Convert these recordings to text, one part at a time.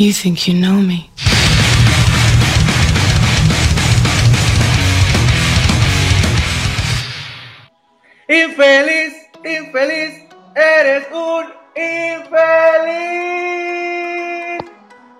You think you know me. Infeliz, infeliz, eres un infeliz.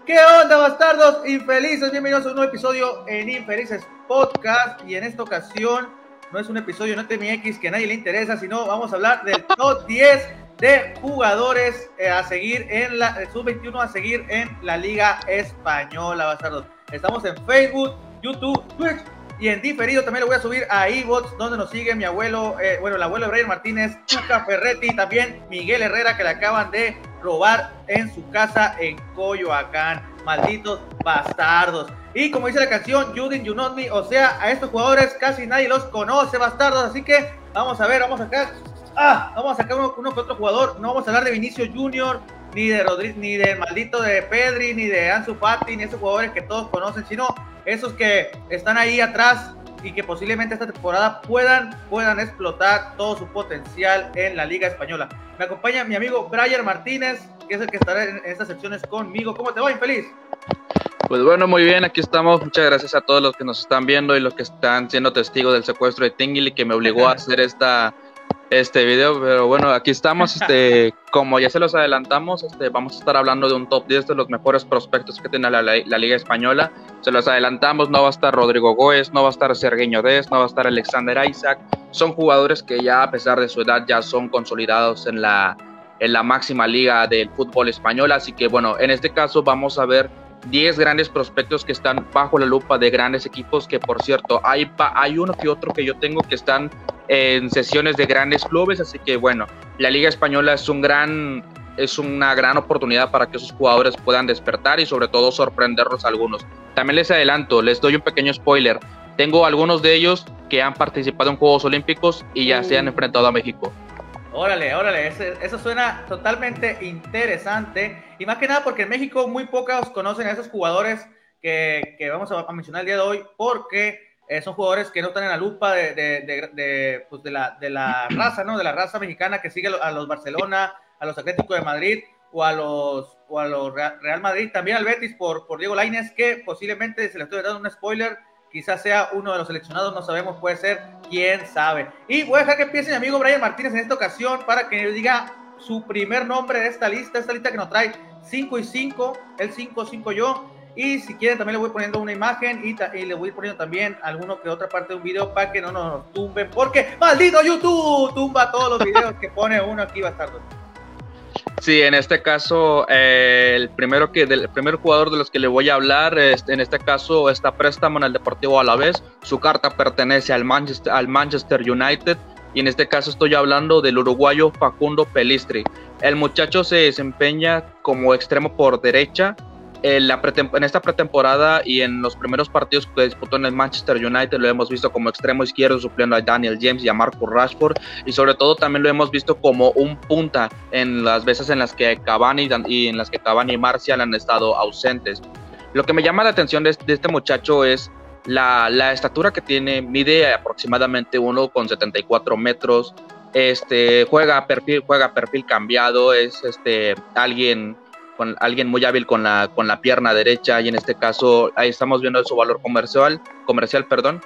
¿Qué onda, bastardos? Infelices, bienvenidos a un nuevo episodio en Infelices Podcast. Y en esta ocasión no es un episodio no TMX que a nadie le interesa, sino vamos a hablar del top 10 de jugadores eh, a seguir en la sub-21 a seguir en la Liga Española, bastardos. Estamos en Facebook, YouTube, Twitch y en diferido también lo voy a subir a eBots, donde nos sigue mi abuelo, eh, bueno, el abuelo de Brian Martínez, Chuca Ferretti, también Miguel Herrera, que le acaban de robar en su casa en Coyoacán. Malditos bastardos. Y como dice la canción, You Didn't You Know Me, o sea, a estos jugadores casi nadie los conoce, bastardos. Así que vamos a ver, vamos a sacar. Ah, vamos a sacar uno, uno que otro jugador. No vamos a hablar de Vinicio Junior, ni de Rodríguez, ni del maldito de Pedri, ni de Ansu Fati, ni esos jugadores que todos conocen, sino esos que están ahí atrás y que posiblemente esta temporada puedan, puedan explotar todo su potencial en la Liga Española. Me acompaña mi amigo Brian Martínez, que es el que estará en estas secciones conmigo. ¿Cómo te va, infeliz? Pues bueno, muy bien, aquí estamos. Muchas gracias a todos los que nos están viendo y los que están siendo testigos del secuestro de Tingili que me obligó a hacer esta este video, pero bueno, aquí estamos, este, como ya se los adelantamos, este, vamos a estar hablando de un top 10 de los mejores prospectos que tiene la, Liga Española, se los adelantamos, no va a estar Rodrigo Góez, no va a estar Sergueño Dez, no va a estar Alexander Isaac, son jugadores que ya a pesar de su edad ya son consolidados en la, en la máxima liga del fútbol español, así que bueno, en este caso vamos a ver 10 grandes prospectos que están bajo la lupa de grandes equipos, que por cierto, hay, hay uno que otro que yo tengo que están en sesiones de grandes clubes, así que bueno, la Liga Española es un gran es una gran oportunidad para que esos jugadores puedan despertar y sobre todo sorprenderlos a algunos. También les adelanto, les doy un pequeño spoiler. Tengo algunos de ellos que han participado en Juegos Olímpicos y ya se han uh. enfrentado a México. Órale, órale, eso, suena totalmente interesante. Y más que nada porque en México muy pocos conocen a esos jugadores que, vamos a, mencionar el día de hoy, porque eh, son jugadores que no están en la lupa de, de, pues de, la, de la raza, ¿no? De la raza mexicana que sigue a los Barcelona, a los Atléticos de Madrid o a los, o a los Real Madrid, también al Betis por, por Diego Lainez, que posiblemente se le estoy dando un spoiler quizás sea uno de los seleccionados, no sabemos, puede ser, quién sabe. Y voy a dejar que empiece mi amigo Brian Martínez en esta ocasión para que diga su primer nombre de esta lista, esta lista que nos trae 5 y 5, el 5, 5 yo. Y si quieren también le voy poniendo una imagen y, y, le voy poniendo también alguno que otra parte de un video para que no nos tumben, porque maldito YouTube tumba todos los videos que pone uno aquí estar Sí, en este caso, eh, el primero que del primer jugador de los que le voy a hablar, en este caso está préstamo en el Deportivo Alavés. Su carta pertenece al Manchester, al Manchester United y en este caso estoy hablando del uruguayo Facundo Pelistri. El muchacho se desempeña como extremo por derecha en, esta pretemporada y en los primeros partidos que disputó en el Manchester United lo hemos visto como extremo izquierdo supliendo a Daniel James y a Marcus Rashford y sobre todo también lo hemos visto como un punta en las veces en las que Cavani y en las que Cavani y Marcial han estado ausentes. Lo que me llama la atención de, este muchacho es la, la, estatura que tiene, mide aproximadamente 1,74 metros, este, juega perfil, juega perfil cambiado, es este, alguien con alguien muy hábil con la, con la pierna derecha y en este caso ahí estamos viendo su valor comercial, comercial perdón,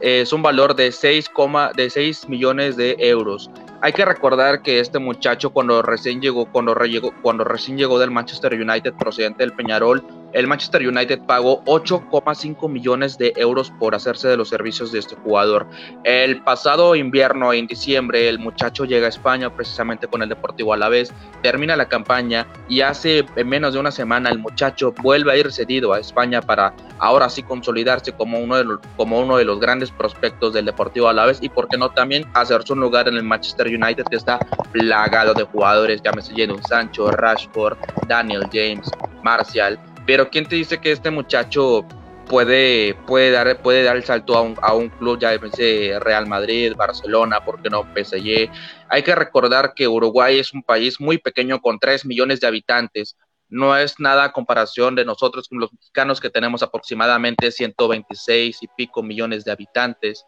es un valor de 6, de 6 millones de euros. Hay que recordar que este muchacho cuando recién llegó, cuando, cuando recién llegó del Manchester United procedente del Peñarol, el Manchester United pagó 8,5 millones de euros por hacerse de los servicios de este jugador. El pasado invierno, en diciembre, el muchacho llega a España precisamente con el Deportivo Alavés, termina la campaña y hace menos de una semana el muchacho vuelve a ir cedido a España para ahora sí consolidarse como uno de los, como uno de los grandes prospectos del Deportivo Alavés y por qué no también hacerse un lugar en el Manchester United que está plagado de jugadores, llámese Jadon Sancho, Rashford, Daniel James, Martial pero ¿quién te dice que este muchacho puede, puede, dar, puede dar el salto a un, a un club, ya sé, Real Madrid, Barcelona, ¿por qué no PSG? Hay que recordar que Uruguay es un país muy pequeño con 3 millones de habitantes. No es nada a comparación de nosotros con los mexicanos que tenemos aproximadamente 126 y pico millones de habitantes.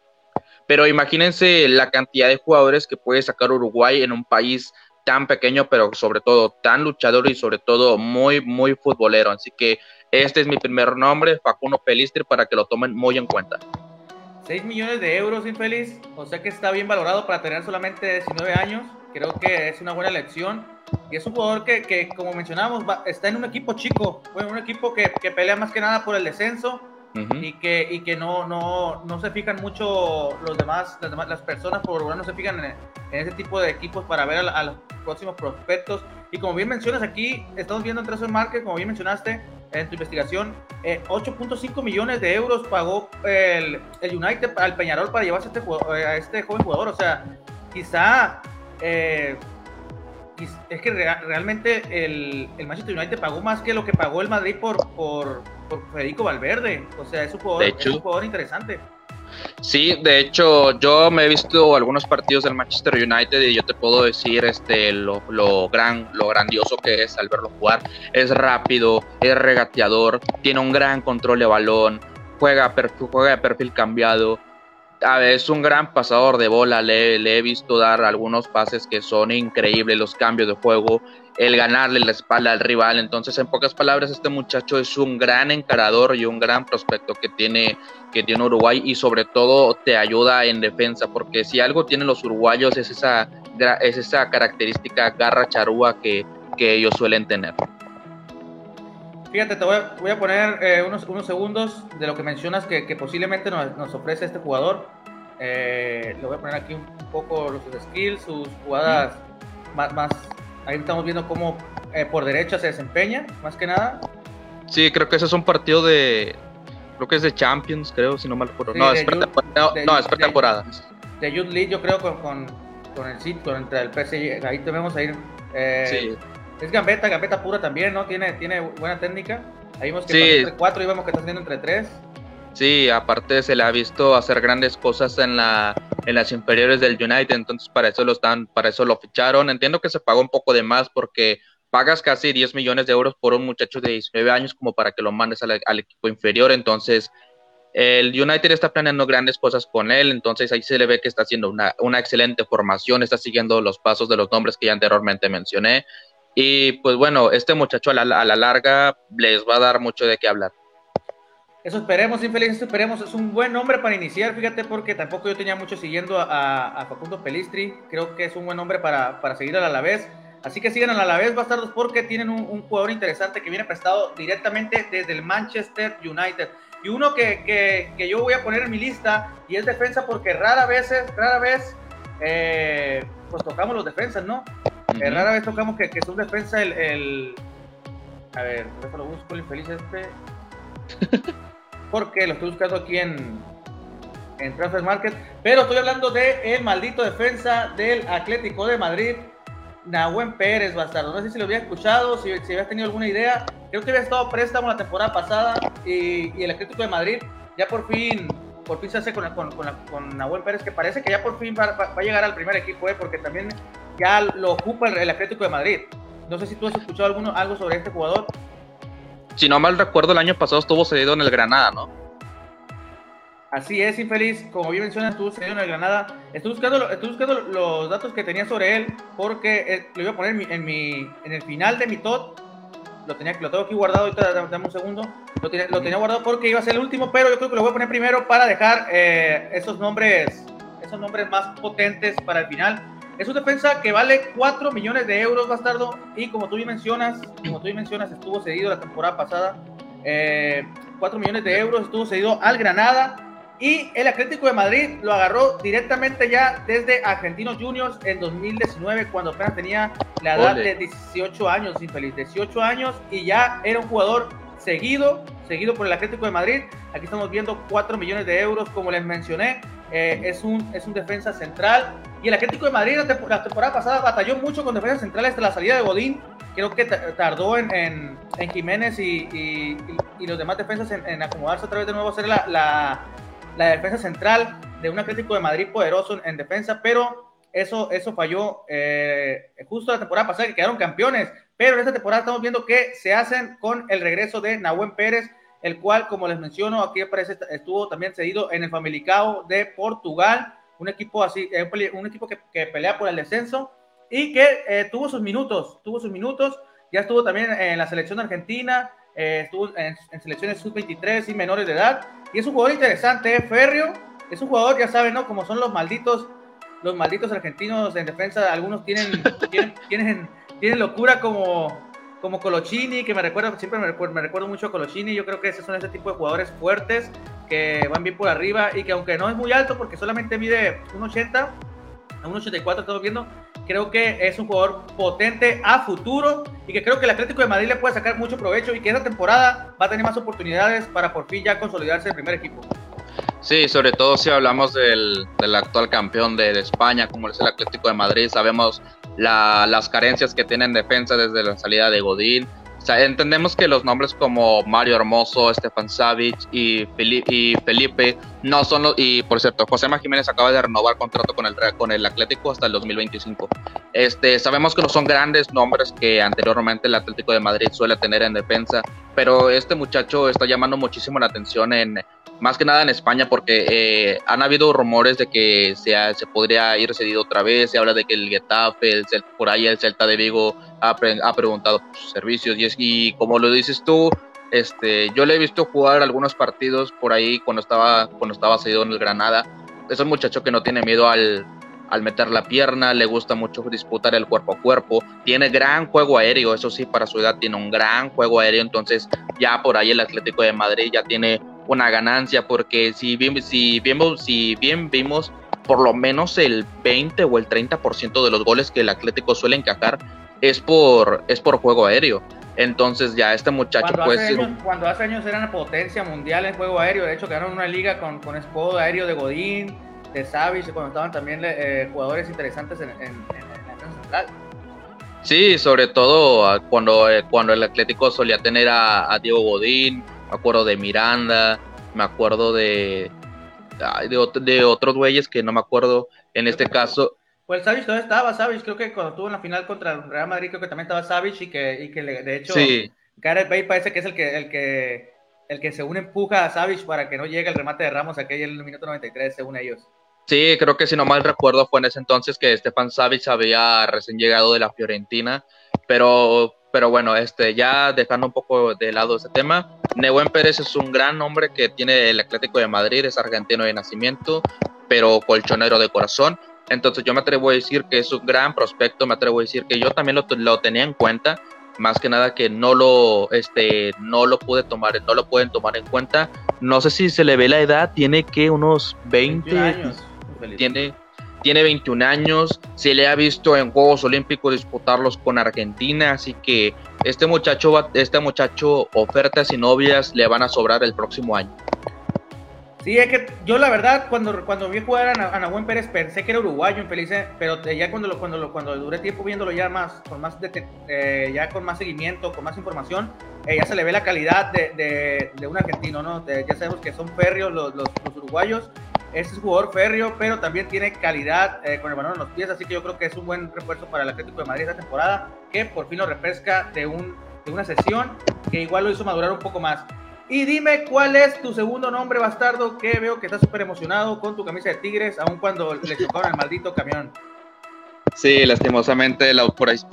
Pero imagínense la cantidad de jugadores que puede sacar Uruguay en un país tan pequeño, pero sobre todo tan luchador y sobre todo muy, muy futbolero. Así que este es mi primer nombre, Facundo Pelistri, para que lo tomen muy en cuenta. 6 millones de euros, infeliz, o sea que está bien valorado para tener solamente 19 años. Creo que es una buena elección. Y es un jugador que, que como mencionamos, está en un equipo chico, bueno, un equipo que, que pelea más que nada por el descenso y que, y que no, no, no, se fijan mucho los demás, las, demás, las personas por lo no se fijan en, ese tipo de equipos para ver a, los próximos prospectos. Y como bien mencionas aquí, estamos viendo en Transfer Market, como bien mencionaste en tu investigación, 8.5 eh, millones de euros pagó el, el, United al Peñarol para llevarse a este, a este joven jugador. O sea, quizá... Eh, es que realmente el, el, Manchester United pagó más que lo que pagó el Madrid por, Federico Valverde. O sea, es un jugador, interesante. Sí, de hecho, yo me he visto algunos partidos del Manchester United y yo te puedo decir este lo, lo, gran, lo grandioso que es al verlo jugar. Es rápido, es regateador, tiene un gran control de balón, juega, juega de perfil cambiado es un gran pasador de bola, le, he visto dar algunos pases que son increíbles, los cambios de juego, el ganarle la espalda al rival. Entonces, en pocas palabras, este muchacho es un gran encarador y un gran prospecto que tiene, que tiene Uruguay y sobre todo te ayuda en defensa, porque si algo tienen los uruguayos es esa, es esa característica garra charúa que, que ellos suelen tener. Fíjate, te voy a, poner eh, unos, unos, segundos de lo que mencionas que, posiblemente nos, ofrece este jugador. Eh, le voy a poner aquí un, poco los skills, sus jugadas más, más. Ahí estamos viendo cómo eh, por derecha se desempeña, más que nada. Sí, creo que ese es un partido de. Creo que es de Champions, creo, si no mal recuerdo. no, es no, es pretemporada. De, Youth League, yo creo, con, con, con el sitio, entre el PSG. Ahí te vemos a ir. sí es gambeta, gambeta pura también, ¿no? Tiene, tiene buena técnica. Ahí vimos que sí. entre cuatro y vemos que está haciendo entre tres. Sí, aparte se le ha visto hacer grandes cosas en la en las inferiores del United, entonces para eso lo están, para eso lo ficharon. Entiendo que se pagó un poco de más porque pagas casi 10 millones de euros por un muchacho de 19 años como para que lo mandes al, equipo inferior, entonces el United está planeando grandes cosas con él, entonces ahí se le ve que está haciendo una, una excelente formación, está siguiendo los pasos de los nombres que ya anteriormente mencioné y pues bueno, este muchacho a la, larga les va a dar mucho de qué hablar. Eso esperemos, infeliz, esperemos. Es un buen nombre para iniciar, fíjate, porque tampoco yo tenía mucho siguiendo a, Facundo Pelistri. Creo que es un buen nombre para, para seguir al Alavés. Así que sigan al Alavés, bastardos, porque tienen un, jugador interesante que viene prestado directamente desde el Manchester United. Y uno que, que, que, yo voy a poner en mi lista, y es defensa, porque rara vez, rara vez, eh, pues tocamos los defensas, ¿no? Uh rara vez tocamos que, que es un defensa el, el... A ver, por lo busco el infeliz este. Porque lo estoy buscando aquí en, en Transfer Market. Pero estoy hablando de el maldito defensa del Atlético de Madrid, Nahuen Pérez, bastardo. No sé si lo había escuchado, si, si habías tenido alguna idea. Creo que había estado préstamo la temporada pasada y, y el Atlético de Madrid ya por fin por fin se hace con, con, con, con Nahuel Pérez, que parece que ya por fin va, va, a llegar al primer equipo, eh, porque también ya lo ocupa el, Atlético de Madrid. No sé si tú has escuchado alguno, algo sobre este jugador. Si no mal recuerdo, el año pasado estuvo cedido en el Granada, ¿no? Así es, infeliz. Como bien mencionas, estuvo cedido en el Granada. Estoy buscando, estoy buscando los datos que tenía sobre él, porque eh, lo iba a poner en, mi, en, mi, en el final de mi top lo, tenía, lo tengo aquí guardado, ahorita dame un segundo. Lo tenía, lo tenía, guardado porque iba a ser el último, pero yo creo que lo voy a poner primero para dejar eh, esos nombres esos nombres más potentes para el final. Es un defensa que vale 4 millones de euros, bastardo, y como tú bien mencionas, como tú bien mencionas, estuvo cedido la temporada pasada. Eh, 4 millones de euros, estuvo cedido al Granada y el Atlético de Madrid lo agarró directamente ya desde Argentinos Juniors en 2019, cuando apenas tenía la edad de 18 años, infeliz, 18 años, y ya era un jugador seguido, seguido por el Atlético de Madrid. Aquí estamos viendo 4 millones de euros, como les mencioné. Eh, es, un, es un defensa central. Y el Atlético de Madrid la, temporada pasada batalló mucho con defensas centrales hasta la salida de Godín. Creo que tardó en, en, Jiménez y, y, los demás defensas en, acomodarse otra vez de nuevo a ser la la defensa central de un Atlético de Madrid poderoso en, defensa, pero eso, eso falló eh, justo la temporada pasada que quedaron campeones, pero en esta temporada estamos viendo que se hacen con el regreso de Nahuel Pérez, el cual, como les menciono, aquí aparece, estuvo también cedido en el Famalicao de Portugal, un equipo así, eh, un equipo que, pelea por el descenso, y que eh, tuvo sus minutos, tuvo sus minutos, ya estuvo también en la selección argentina, eh, estuvo en, selecciones sub-23 y menores de edad, y es un jugador interesante, ¿eh? Es un jugador, ya saben, ¿no? Como son los malditos, los malditos argentinos en defensa, algunos tienen, tienen, tienen, locura como, como Colochini, que me recuerda, siempre me recuerdo, mucho a Colochini, yo creo que esos son ese tipo de jugadores fuertes, que van bien por arriba, y que aunque no es muy alto, porque solamente mide 1,80, a 1,84 estamos viendo, creo que es un jugador potente a futuro y que creo que el Atlético de Madrid le puede sacar mucho provecho y que esta temporada va a tener más oportunidades para por fin ya consolidarse el primer equipo. Sí, sobre todo si hablamos del, actual campeón de, España, como es el Atlético de Madrid, sabemos las carencias que tiene en defensa desde la salida de Godín, entendemos que los nombres como Mario Hermoso, Estefan Savic y Felipe, y Felipe no son los. Y por cierto, José Jiménez acaba de renovar contrato con el, con el Atlético hasta el 2025. Este, sabemos que no son grandes nombres que anteriormente el Atlético de Madrid suele tener en defensa, pero este muchacho está llamando muchísimo la atención en, más que nada en España, porque eh, han habido rumores de que se, se podría ir cedido otra vez, se habla de que el Getafe, el, por ahí el Celta de Vigo ha, ha preguntado por sus servicios, y, es, y como lo dices tú, este, yo le he visto jugar algunos partidos por ahí cuando estaba, cuando estaba cedido en el Granada, es un muchacho que no tiene miedo al, al meter la pierna, le gusta mucho disputar el cuerpo a cuerpo, tiene gran juego aéreo, eso sí, para su edad tiene un gran juego aéreo, entonces ya por ahí el Atlético de Madrid ya tiene una ganancia, porque si bien, si vimos, si bien vimos por lo menos el 20 o el 30% de los goles que el Atlético suele encajar es por, es por juego aéreo. Entonces ya este muchacho cuando Hace años, cuando hace años era una potencia mundial en juego aéreo, de hecho ganaron una liga con, con escudo aéreo de Godín, de Savic, cuando estaban también eh, jugadores interesantes en, en, la central. Sí, sobre todo ah, cuando, eh, cuando el Atlético solía tener a, a Diego Godín, me acuerdo de Miranda, me acuerdo de, de, otros güeyes que no me acuerdo en este caso. Pues Savage todavía estaba, Savage, creo que cuando estuvo en la final contra el Real Madrid, creo que también estaba Savage y que, y que de hecho Gareth Bale parece que es el que, el que, el que según empuja a Savage para que no llegue el remate de Ramos aquel en el minuto 93, según ellos. Sí, creo que si no mal recuerdo fue en ese entonces que Stefan Savic había recién llegado de la Fiorentina, pero pero bueno, este, ya dejando un poco de lado ese tema, Nehuen Pérez es un gran hombre que tiene el Atlético de Madrid, es argentino de nacimiento, pero colchonero de corazón. Entonces yo me atrevo a decir que es un gran prospecto, me atrevo a decir que yo también lo, lo tenía en cuenta, más que nada que no lo, este, no lo pude tomar, no lo pueden tomar en cuenta. No sé si se le ve la edad, tiene que unos 20 años. Tiene, tiene 21 años, se le ha visto en Juegos Olímpicos disputarlos con Argentina, así que este muchacho, este muchacho, ofertas y novias le van a sobrar el próximo año. Sí, es que yo la verdad, cuando, cuando vi jugar a, Nahuel Pérez, pensé que era uruguayo, infeliz, pero ya cuando, lo, cuando, lo, cuando duré tiempo viéndolo ya más, con más, eh, ya con más seguimiento, con más información, eh, ya se le ve la calidad de, de, un argentino, ¿no? ya sabemos que son férreos los, los, los uruguayos, es jugador férreo, pero también tiene calidad eh, con el balón en los pies, así que yo creo que es un buen refuerzo para el Atlético de Madrid esta temporada, que por fin lo refresca de, un, de una sesión que igual lo hizo madurar un poco más. Y dime cuál es tu segundo nombre, bastardo, que veo que estás súper emocionado con tu camisa de Tigres, aun cuando le chocaron el maldito camión. Sí, lastimosamente, el autobús,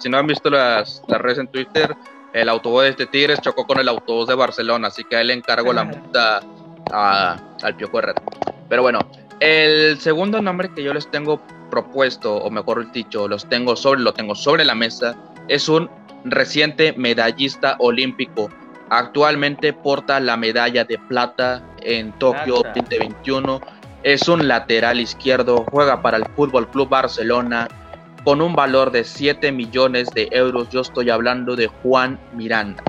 si no han visto las, las redes en Twitter, el autobús de Tigres chocó con el autobús de Barcelona, así que a él le encargo la multa al Piojo Herrera. Pero bueno, el segundo nombre que yo les tengo propuesto, o mejor dicho, los tengo sobre, lo tengo sobre la mesa, es un reciente medallista olímpico. Actualmente porta la medalla de plata en Tokio 2021. Es un lateral izquierdo, juega para el Fútbol Club Barcelona con un valor de 7 millones de euros. Yo estoy hablando de Juan Miranda.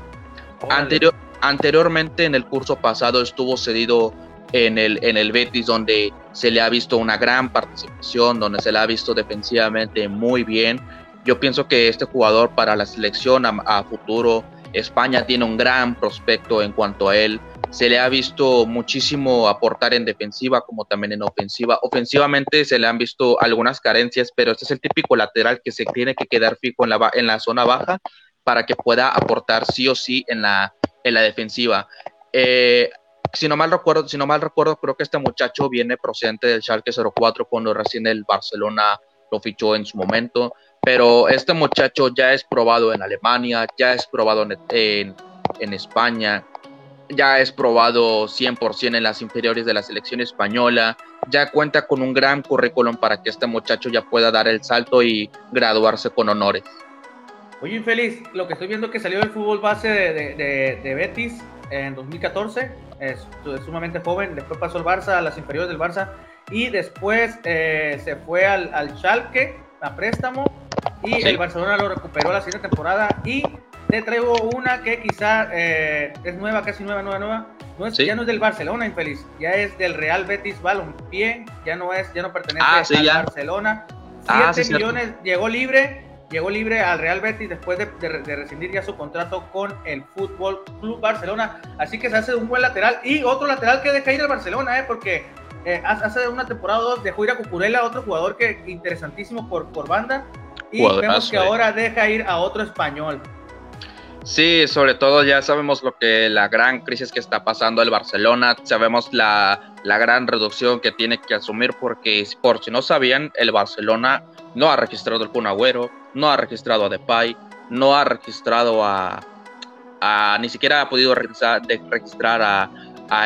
Anterior, anteriormente en el curso pasado estuvo cedido en el, en el Betis, donde se le ha visto una gran participación, donde se le ha visto defensivamente muy bien. Yo pienso que este jugador para la selección a, futuro, España tiene un gran prospecto en cuanto a él. Se le ha visto muchísimo aportar en defensiva como también en ofensiva. Ofensivamente se le han visto algunas carencias, pero este es el típico lateral que se tiene que quedar fijo en la, en la zona baja para que pueda aportar sí o sí en la, en la defensiva. Eh, si no mal recuerdo, si no mal recuerdo, creo que este muchacho viene procedente del Schalke 04 cuando recién el Barcelona lo fichó en su momento, pero este muchacho ya es probado en Alemania, ya es probado en, en, España, ya es probado 100% en las inferiores de la selección española, ya cuenta con un gran currículum para que este muchacho ya pueda dar el salto y graduarse con honores. Oye, infeliz, lo que estoy viendo que salió del fútbol base de, Betis en 2014, es, sumamente joven, después pasó al Barça, a las inferiores del Barça, y después eh, se fue al, al Schalke a préstamo, y el Barcelona lo recuperó la siguiente temporada, y te traigo una que quizá eh, es nueva, casi nueva, nueva, nueva, no es, ya no es del Barcelona, infeliz, ya es del Real Betis Balompié, ya no es, ya no pertenece ah, al Barcelona, 7 ah, millones, llegó libre, llegó libre al Real Betis después de, rescindir ya su contrato con el Fútbol Club Barcelona. Así que se hace un buen lateral y otro lateral que deja ir al Barcelona, ¿eh? porque eh, hace una temporada o dos dejó ir a Cucurella, otro jugador que interesantísimo por, por banda. Y vemos que ahora deja ir a otro español. Sí, sobre todo ya sabemos lo que la gran crisis que está pasando el Barcelona, sabemos la, la gran reducción que tiene que asumir porque por si no sabían, el Barcelona no ha registrado el Kun Agüero, no ha registrado a Depay, no ha registrado a, ni siquiera ha podido registrar, registrar a,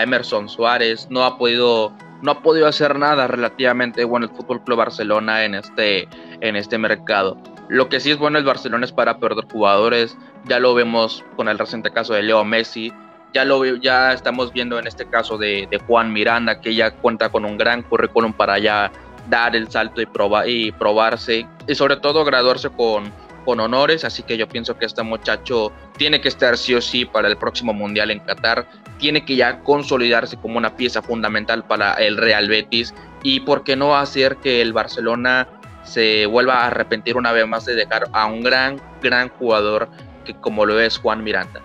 Emerson Suárez, no ha podido no ha podido hacer nada relativamente bueno el Fútbol Club Barcelona en este en este mercado. Lo que sí es bueno el Barcelona es para perder jugadores, ya lo vemos con el reciente caso de Leo Messi, ya lo ya estamos viendo en este caso de, Juan Miranda que ya cuenta con un gran currículum para ya dar el salto y, probar, y probarse y sobre todo graduarse con, con honores, así que yo pienso que este muchacho tiene que estar sí o sí para el próximo Mundial en Qatar, tiene que ya consolidarse como una pieza fundamental para el Real Betis. Y por qué no hacer que el Barcelona se vuelva a arrepentir una vez más de dejar a un gran, gran jugador que como lo es Juan Miranda.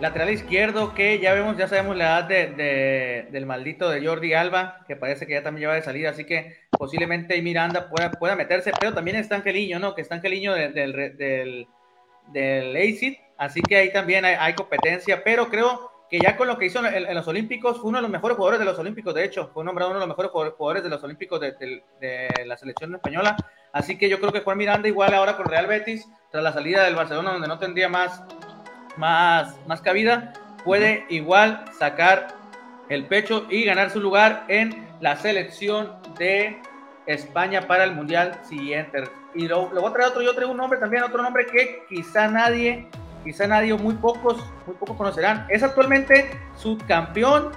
Lateral izquierdo, que ya vemos, ya sabemos la edad de, del maldito de Jordi Alba, que parece que ya también lleva de salir, así que posiblemente Miranda pueda, pueda meterse, pero también está Angeliño, ¿no? Que está Angeliño del, del, del, del ACID, así que ahí también hay, competencia, pero creo que ya con lo que hizo en, los Olímpicos, fue uno de los mejores jugadores de los Olímpicos, de hecho, fue nombrado uno de los mejores jugadores de los Olímpicos de, de la selección española, así que yo creo que Juan Miranda igual ahora con Real Betis, tras la salida del Barcelona, donde no tendría más más, más cabida, puede igual sacar el pecho y ganar su lugar en la selección de España para el Mundial siguiente. Y lo, voy a traer otro, yo traigo un nombre también, otro nombre que quizá nadie, quizá nadie o muy pocos, muy pocos conocerán. Es actualmente subcampeón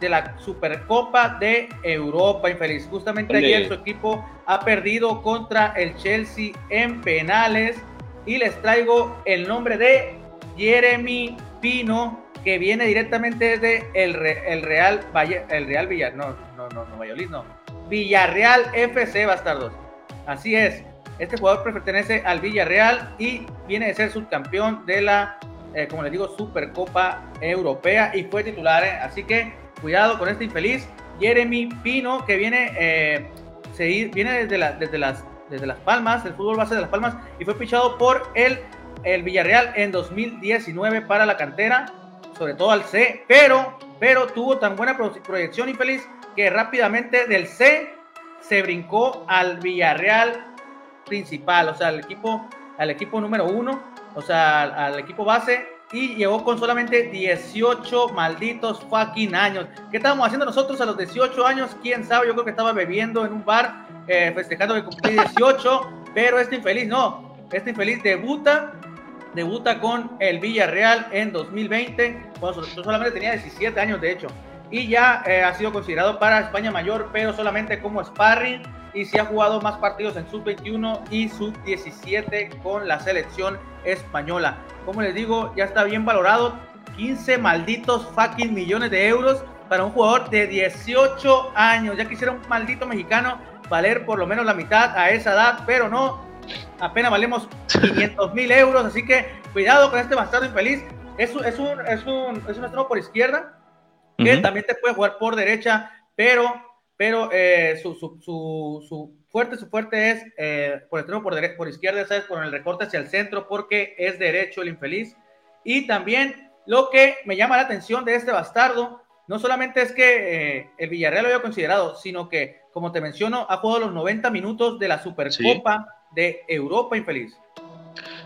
de la Supercopa de Europa, infeliz. Justamente ayer su equipo ha perdido contra el Chelsea en penales y les traigo el nombre de Jeremy Pino, que viene directamente desde el, el Real Valle, el Real Villar, no, no, no, no, Valladolid, no. Villarreal FC Bastardos. Así es. Este jugador pertenece al Villarreal y viene de ser subcampeón de la, eh, como les digo, Supercopa Europea y fue titular. Eh. Así que cuidado con este infeliz. Jeremy Pino, que viene, eh, viene desde, la, desde, las, desde Las Palmas, el fútbol base de Las Palmas, y fue fichado por el el Villarreal en 2019 para la cantera, sobre todo al C, pero, pero tuvo tan buena proyección y feliz que rápidamente del C se brincó al Villarreal principal, o sea, al equipo, al equipo número uno, o sea, al, equipo base y llegó con solamente 18 malditos fucking años. ¿Qué estábamos haciendo nosotros a los 18 años? ¿Quién sabe? Yo creo que estaba bebiendo en un bar, eh, festejando que cumplí 18, pero este infeliz no. Este infeliz debuta debuta con el Villarreal en 2020, cuando solamente tenía 17 años de hecho, y ya eh, ha sido considerado para España Mayor, pero solamente como sparring, y se ha jugado más partidos en sub-21 y sub-17 con la selección española. Como les digo, ya está bien valorado, 15 malditos fucking millones de euros para un jugador de 18 años. Ya quisiera un maldito mexicano valer por lo menos la mitad a esa edad, pero no, apenas valemos 500 mil euros, así que cuidado con este bastardo infeliz. Es es un, es un, es un extremo por izquierda, que también te puede jugar por derecha, pero, pero eh, su, su, su, fuerte, su fuerte es eh, por extremo por, derecha, por izquierda, ¿sabes? Por el recorte hacia el centro, porque es derecho el infeliz. Y también lo que me llama la atención de este bastardo, no solamente es que eh, el Villarreal lo había considerado, sino que como te menciono, ha jugado los 90 minutos de la Supercopa de Europa, infeliz.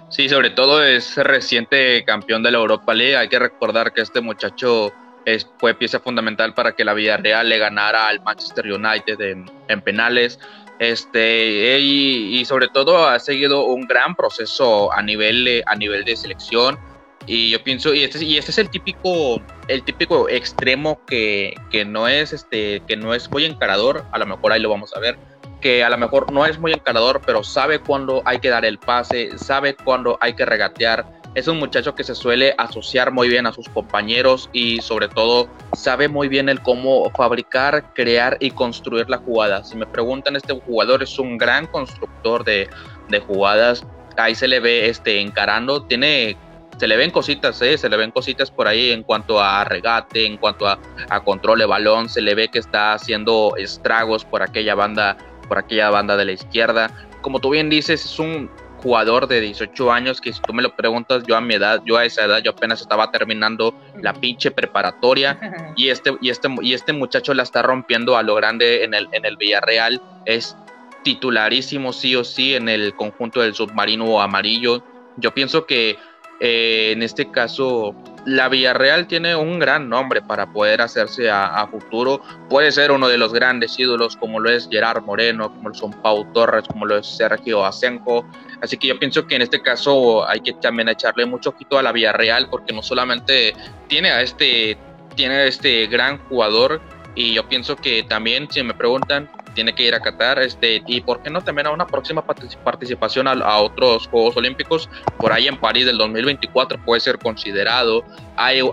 Sí, sobre todo es reciente campeón de la Europa League. Hay que recordar que este muchacho es, fue pieza fundamental para que la Villarreal le ganara al Manchester United en, penales. Este, y, sobre todo ha seguido un gran proceso a nivel, a nivel de selección. Y yo pienso, y este, y este es el típico, el típico extremo que, que, no es este, que no es muy encarador, a lo mejor ahí lo vamos a ver, que a lo mejor no es muy encarador, pero sabe cuándo hay que dar el pase, sabe cuándo hay que regatear. Es un muchacho que se suele asociar muy bien a sus compañeros y sobre todo sabe muy bien el cómo fabricar, crear y construir la jugada. Si me preguntan, este jugador es un gran constructor de, de jugadas. Ahí se le ve este, encarando, tiene se le ven cositas, ¿eh? se le ven cositas por ahí en cuanto a regate, en cuanto a, a, control de balón, se le ve que está haciendo estragos por aquella banda por aquella banda de la izquierda. Como tú bien dices, es un jugador de 18 años que si tú me lo preguntas, yo a mi edad, yo a esa edad, yo apenas estaba terminando la pinche preparatoria y este, y este, y este muchacho la está rompiendo a lo grande en el, en el Villarreal. Es titularísimo sí o sí en el conjunto del submarino amarillo. Yo pienso que eh, en este caso la Villarreal tiene un gran nombre para poder hacerse a, futuro. Puede ser uno de los grandes ídolos, como lo es Gerard Moreno, como lo son Pau Torres, como lo es Sergio Asenjo. Así que yo pienso que en este caso hay que también echarle mucho ojito a la Villarreal, porque no solamente tiene a este, tiene a este gran jugador, y yo pienso que también, si me preguntan, tiene que ir a Qatar, este, y por qué no también a una próxima participación a, otros Juegos Olímpicos, por ahí en París del 2024 puede ser considerado,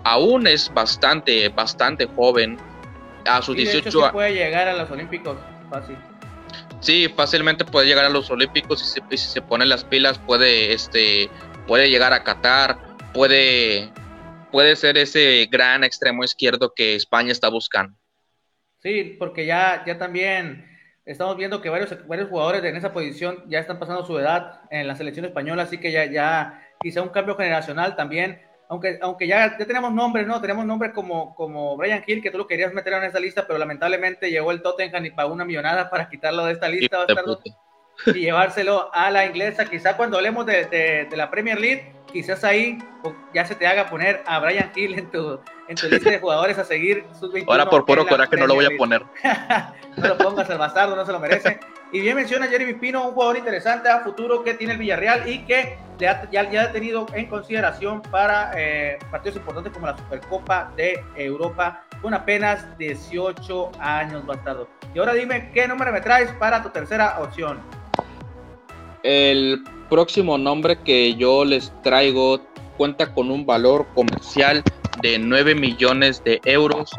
aún es bastante, bastante joven, a sus 18 años. puede llegar a los Olímpicos, fácil. Sí, fácilmente puede llegar a los Olímpicos y si, se pone las pilas puede, este, puede llegar a Qatar, puede, puede ser ese gran extremo izquierdo que España está buscando. Sí, porque ya, ya también estamos viendo que varios, varios jugadores en esa posición ya están pasando su edad en la selección española, así que ya, ya quizá un cambio generacional también, aunque, aunque ya, ya tenemos nombres, ¿no? Tenemos nombres como, como Brian Hill, que tú lo querías meter en esa lista, pero lamentablemente llegó el Tottenham y pagó una millonada para quitarlo de esta lista y llevárselo a la inglesa. Quizá cuando hablemos de, de la Premier League quizás ahí ya se te haga poner a Brian Hill en tu, en tu lista de jugadores a seguir. Ahora por puro coraje no lo voy a poner. no lo pongas el bastardo, no se lo merece. Y bien menciona Jeremy Pino, un jugador interesante a futuro que tiene el Villarreal y que ya, ya ha tenido en consideración para eh, partidos importantes como la Supercopa de Europa con apenas 18 años, bastardo. Y ahora dime, ¿qué número me traes para tu tercera opción? El próximo nombre que yo les traigo cuenta con un valor comercial de 9 millones de euros.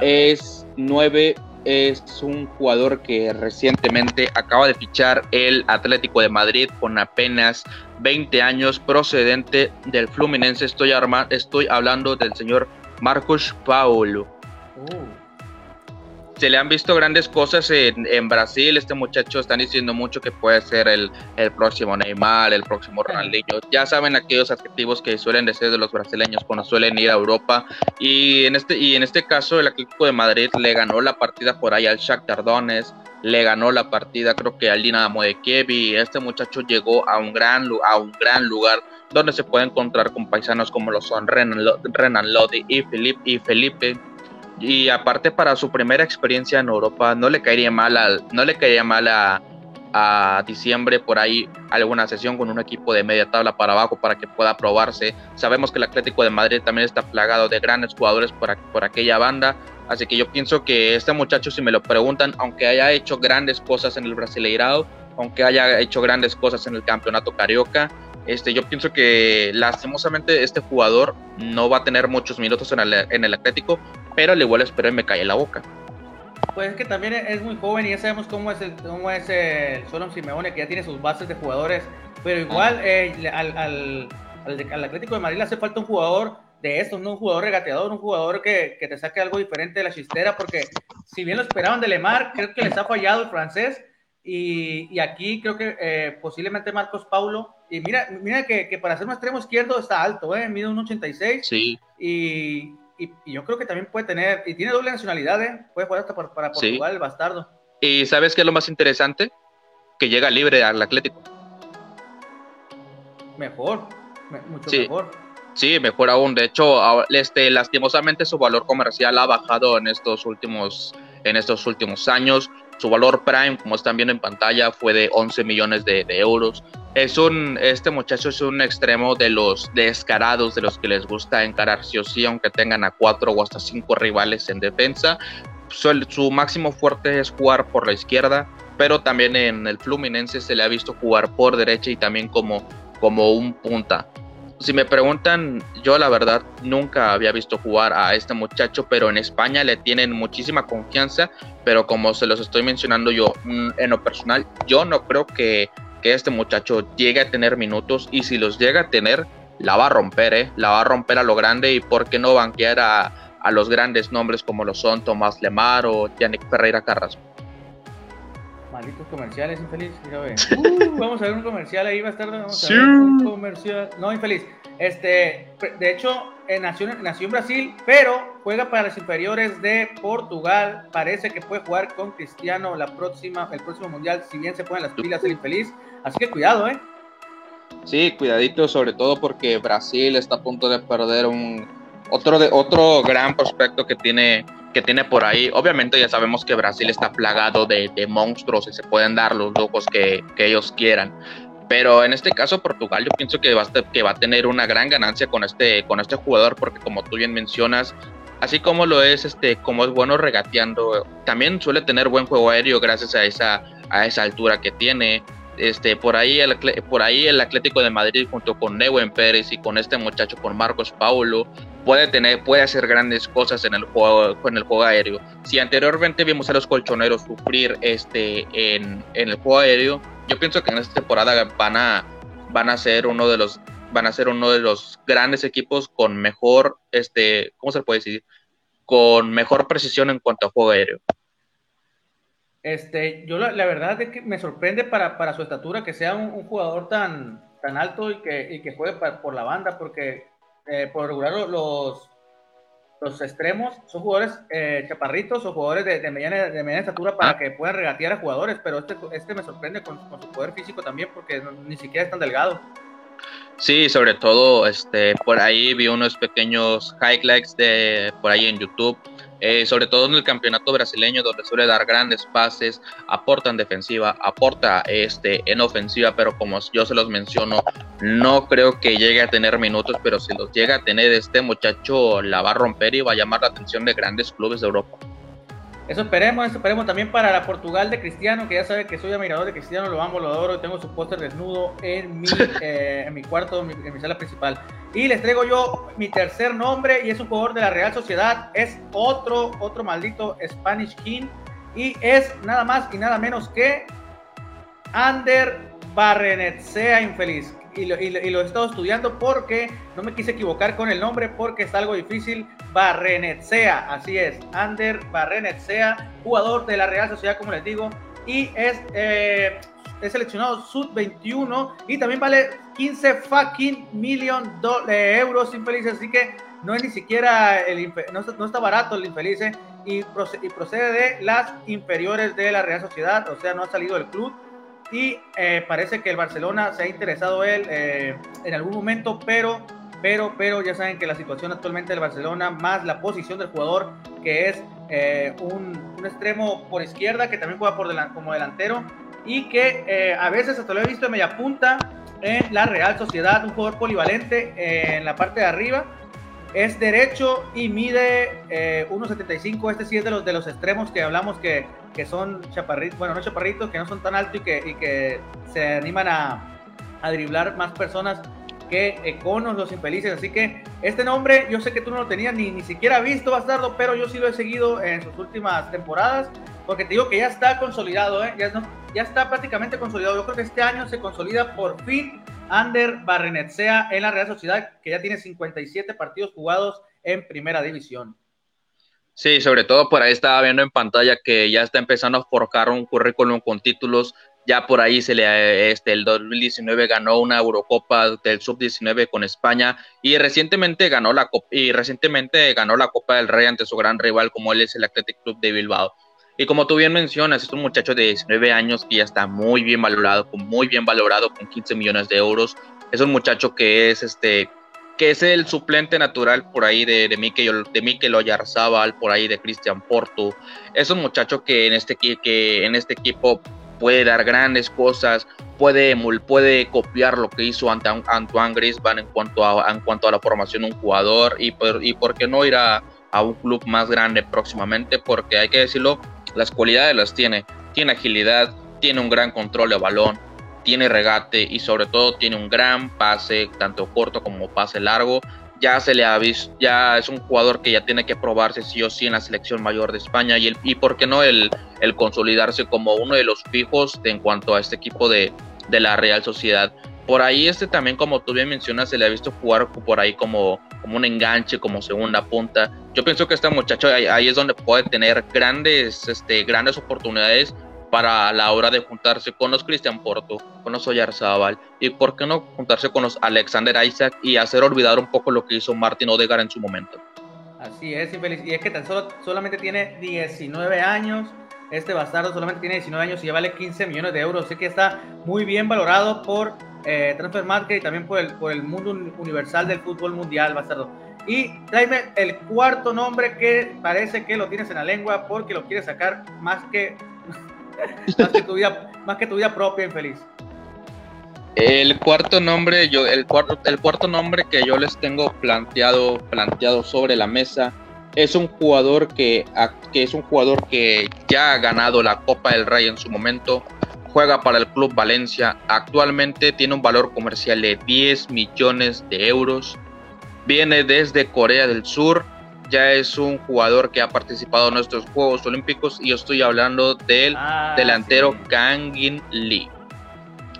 Es 9 es un jugador que recientemente acaba de fichar el Atlético de Madrid con apenas 20 años procedente del Fluminense. Estoy, estoy hablando del señor Marcos Paulo. Oh se le han visto grandes cosas en, Brasil. Este muchacho están diciendo mucho que puede ser el, próximo Neymar, el próximo Ronaldinho. Ya saben aquellos adjetivos que suelen decir de los brasileños cuando suelen ir a Europa. Y en este, y en este caso, el Atlético de Madrid le ganó la partida por ahí al Shakhtar Donetsk. Le ganó la partida, creo que al Dinamo de Kiev. Y este muchacho llegó a un gran, a un gran lugar donde se puede encontrar con paisanos como lo son Renan, Renan Lodi y Felipe, y Felipe y aparte para su primera experiencia en Europa no le caería mal a, no le caería mal a, diciembre por ahí alguna sesión con un equipo de media tabla para abajo para que pueda probarse. Sabemos que el Atlético de Madrid también está plagado de grandes jugadores por, por aquella banda, así que yo pienso que este muchacho si me lo preguntan, aunque haya hecho grandes cosas en el Brasileirado, aunque haya hecho grandes cosas en el Campeonato Carioca, este, yo pienso que lastimosamente este jugador no va a tener muchos minutos en el, en el Atlético, pero al igual espero y me cae la boca. Pues es que también es muy joven y ya sabemos cómo es el, cómo es el Solon Simeone, que ya tiene sus bases de jugadores, pero igual eh, al, al, al, Atlético de Madrid le hace falta un jugador de estos, no un jugador regateador, un jugador que, que, te saque algo diferente de la chistera, porque si bien lo esperaban de Lemar, creo que les ha fallado el francés, y, y aquí creo que eh, posiblemente Marcos Paulo y mira, mira que, que, para ser un extremo izquierdo está alto, ¿eh? mide un 86. Sí. Y, y, yo creo que también puede tener, y tiene doble nacionalidad, ¿eh? puede jugar hasta para, Portugal, el bastardo. Y ¿sabes qué es lo más interesante? Que llega libre al Atlético. Mejor, mucho mejor. Sí, mejor aún. De hecho, este, lastimosamente su valor comercial ha bajado en estos últimos, en estos últimos años. Su valor prime, como están viendo en pantalla, fue de 11 millones de, euros. Es un, este muchacho es un extremo de los descarados, de los que les gusta encarar sí o sí, aunque tengan a cuatro o hasta cinco rivales en defensa. Su, su máximo fuerte es jugar por la izquierda, pero también en el Fluminense se le ha visto jugar por derecha y también como, como un punta si me preguntan, yo la verdad nunca había visto jugar a este muchacho, pero en España le tienen muchísima confianza, pero como se los estoy mencionando yo mm, en lo personal, yo no creo que, que este muchacho llegue a tener minutos y si los llega a tener, la va a romper, ¿eh? la va a romper a lo grande y por qué no banquear a, a los grandes nombres como lo son Tomás Lemar o Yannick Ferreira Carrasco. Malditos comerciales, infeliz. Uh, vamos a ver un comercial ahí, va a estar. Vamos a ver un comercial. No, infeliz. Este, de hecho, nació, nació en Brasil, pero juega para las inferiores de Portugal. Parece que puede jugar con Cristiano la próxima, el próximo mundial, si bien se ponen las pilas el infeliz. Así que cuidado, ¿eh? Sí, cuidadito, sobre todo porque Brasil está a punto de perder un otro, de, otro gran prospecto que tiene que tiene por ahí. Obviamente ya sabemos que Brasil está plagado de, monstruos y se pueden dar los lujos que, ellos quieran. Pero en este caso Portugal yo pienso que va, a, que va a tener una gran ganancia con este, con este jugador porque como tú bien mencionas, así como lo es, este, como es bueno regateando, también suele tener buen juego aéreo gracias a esa, a esa altura que tiene. Este, por ahí el, por ahí el Atlético de Madrid junto con Neuen Pérez y con este muchacho con Marcos Paulo puede tener puede hacer grandes cosas en el juego con el juego aéreo. Si anteriormente vimos a los colchoneros sufrir este en, en el juego aéreo, yo pienso que en esta temporada van a van a ser uno de los van a ser uno de los grandes equipos con mejor este, ¿cómo se puede decir? con mejor precisión en cuanto a juego aéreo. Este, yo la, verdad es que me sorprende para, para su estatura que sea un, jugador tan, tan alto y que, y que juegue por la banda, porque eh, por regular los, los extremos son jugadores eh, chaparritos o jugadores de, de, mediana, de mediana estatura para ah. que puedan regatear a jugadores, pero este, este me sorprende con, con su poder físico también porque ni siquiera es tan delgado. Sí, sobre todo este, por ahí vi unos pequeños highlights de por ahí en YouTube eh, sobre todo en el campeonato brasileño donde suele dar grandes pases, aporta en defensiva, aporta este, en ofensiva, pero como yo se los menciono, no creo que llegue a tener minutos, pero si los llega a tener este muchacho la va a romper y va a llamar la atención de grandes clubes de Europa. Eso esperemos, eso esperemos también para la Portugal de Cristiano, que ya sabe que soy admirador de Cristiano, lo amo, lo adoro y tengo su póster desnudo en mi, eh, en mi cuarto, en mi, sala principal. Y les traigo yo mi tercer nombre y es un jugador de la Real Sociedad, es otro, otro maldito Spanish King. Y es nada más y nada menos que Ander Barrenetsea infeliz. Y lo, he estado estudiando porque no me quise equivocar con el nombre porque es algo difícil. Barrenetsea, así es, Ander Barrenetsea, jugador de la Real Sociedad, como les digo, y es, eh, es seleccionado Sud-21 y también vale 15 fucking million de euros infelices, así que no es ni siquiera, el, no, está, barato el infeliz y procede, y procede de las inferiores de la Real Sociedad, o sea, no ha salido del club y eh, parece que el Barcelona se ha interesado él eh, en algún momento, pero, pero, pero ya saben que la situación actualmente del Barcelona, más la posición del jugador, que es eh, un, un, extremo por izquierda, que también juega por como delantero, y que a veces hasta lo he visto en media punta en la Real Sociedad, un jugador polivalente en la parte de arriba, es derecho y mide 1.75. Este sí es de los, de los extremos que hablamos que que son chaparritos, bueno, no chaparritos, que no son tan altos y que, y que se animan a, a driblar más personas que Econos, los infelices. Así que este nombre, yo sé que tú no lo tenías ni, ni siquiera visto, Bastardo, pero yo sí lo he seguido en sus últimas temporadas, porque te digo que ya está consolidado, ¿eh? ya, está prácticamente consolidado. Yo creo que este año se consolida por fin Ander Barrenetsea en la Real Sociedad, que ya tiene 57 partidos jugados en Primera División. Sí, sobre todo por ahí estaba viendo en pantalla que ya está empezando a forjar un currículum con títulos. Ya por ahí se le, este, el 2019 ganó una Eurocopa del Sub-19 con España y recientemente ganó la y recientemente ganó la Copa del Rey ante su gran rival como él es el Athletic Club de Bilbao. Y como tú bien mencionas, es un muchacho de 19 años que ya está muy bien valorado, muy bien valorado con 15 millones de euros. Es un muchacho que es este que es el suplente natural por ahí de, de Mikel, de Mikel Oyarzábal, por ahí de Cristian Porto. Es un muchacho que en este, que en este equipo puede dar grandes cosas, puede, puede copiar lo que hizo Antoine Griezmann en cuanto a, en cuanto a la formación de un jugador y por, y por qué no ir a, a un club más grande próximamente, porque hay que decirlo, las cualidades las tiene. Tiene agilidad, tiene un gran control de balón, tiene regate y sobre todo tiene un gran pase, tanto corto como pase largo. Ya se le ha visto, ya es un jugador que ya tiene que probarse sí o sí en la selección mayor de España y, el, y por qué no el, consolidarse como uno de los fijos en cuanto a este equipo de, de la Real Sociedad. Por ahí este también, como tú bien mencionas, se le ha visto jugar por ahí como, como un enganche, como segunda punta. Yo pienso que este muchacho ahí, es donde puede tener grandes, este, grandes oportunidades para la hora de juntarse con los Cristian Porto, con los Oyarzábal y por qué no juntarse con los Alexander Isaac y hacer olvidar un poco lo que hizo Martin Odegaard en su momento. Así es, infeliz. Y es que tan solo, solamente tiene 19 años. Este bastardo solamente tiene 19 años y ya vale 15 millones de euros. Así que está muy bien valorado por eh, Transfer Market y también por el, por el mundo universal del fútbol mundial, bastardo. Y tráeme el cuarto nombre que parece que lo tienes en la lengua porque lo quieres sacar más que más, que tu vida, más que tu vida propia, infeliz. El cuarto nombre, yo, el cuarto, el cuarto nombre que yo les tengo planteado, planteado sobre la mesa es un jugador que, que es un jugador que ya ha ganado la Copa del Rey en su momento, juega para el Club Valencia, actualmente tiene un valor comercial de 10 millones de euros, viene desde Corea del Sur, ya es un jugador que ha participado en nuestros Juegos Olímpicos y yo estoy hablando del ah, delantero Kangin Lee.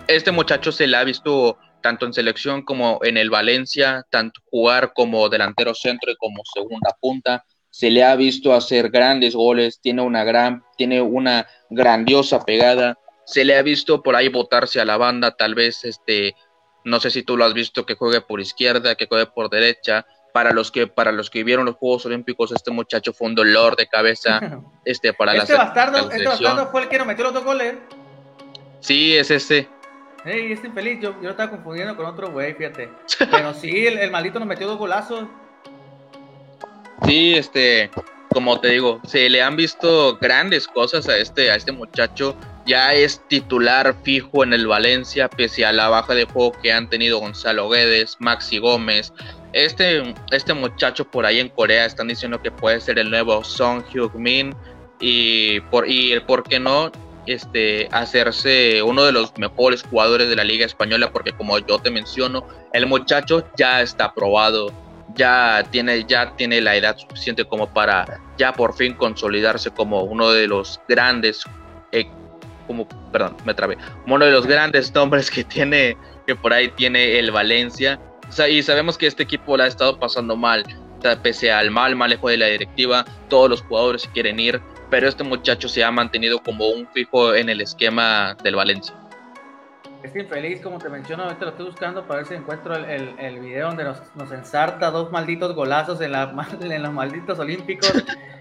Este muchacho se le ha visto tanto en selección como en el Valencia, tanto jugar como delantero centro y como segunda punta. Se le ha visto hacer grandes goles, tiene una gran, tiene una grandiosa pegada. Se le ha visto por ahí botarse a la banda, tal vez este, no sé si tú lo has visto que juegue por izquierda, que juegue por derecha, para los que para los que vieron los Juegos Olímpicos este muchacho fue un dolor de cabeza este para este bastardo, este bastardo fue el que nos metió los dos goles sí es ese Hey, este infeliz, yo, yo lo estaba confundiendo con otro güey, fíjate. Pero sí, el, maldito nos metió dos golazos. Sí, este, como te digo, se le han visto grandes cosas a este, a este muchacho. Ya es titular fijo en el Valencia, pese a la baja de juego que han tenido Gonzalo Guedes, Maxi Gómez, este, este muchacho por ahí en Corea están diciendo que puede ser el nuevo Song Hyuk-min y por, y por qué no este, hacerse uno de los mejores jugadores de la Liga Española porque como yo te menciono, el muchacho ya está aprobado, ya tiene, ya tiene la edad suficiente como para ya por fin consolidarse como uno de los grandes, eh, como, perdón, me trabé, uno de los grandes nombres que tiene, que por ahí tiene el Valencia. Y sabemos que este equipo la ha estado pasando mal, pese al mal manejo de la directiva, todos los jugadores quieren ir, pero este muchacho se ha mantenido como un fijo en el esquema del Valencia. Estoy infeliz, como te menciono, ahorita lo estoy buscando para ver si encuentro el, el, video donde nos, nos, ensarta dos malditos golazos en, la, en los malditos olímpicos,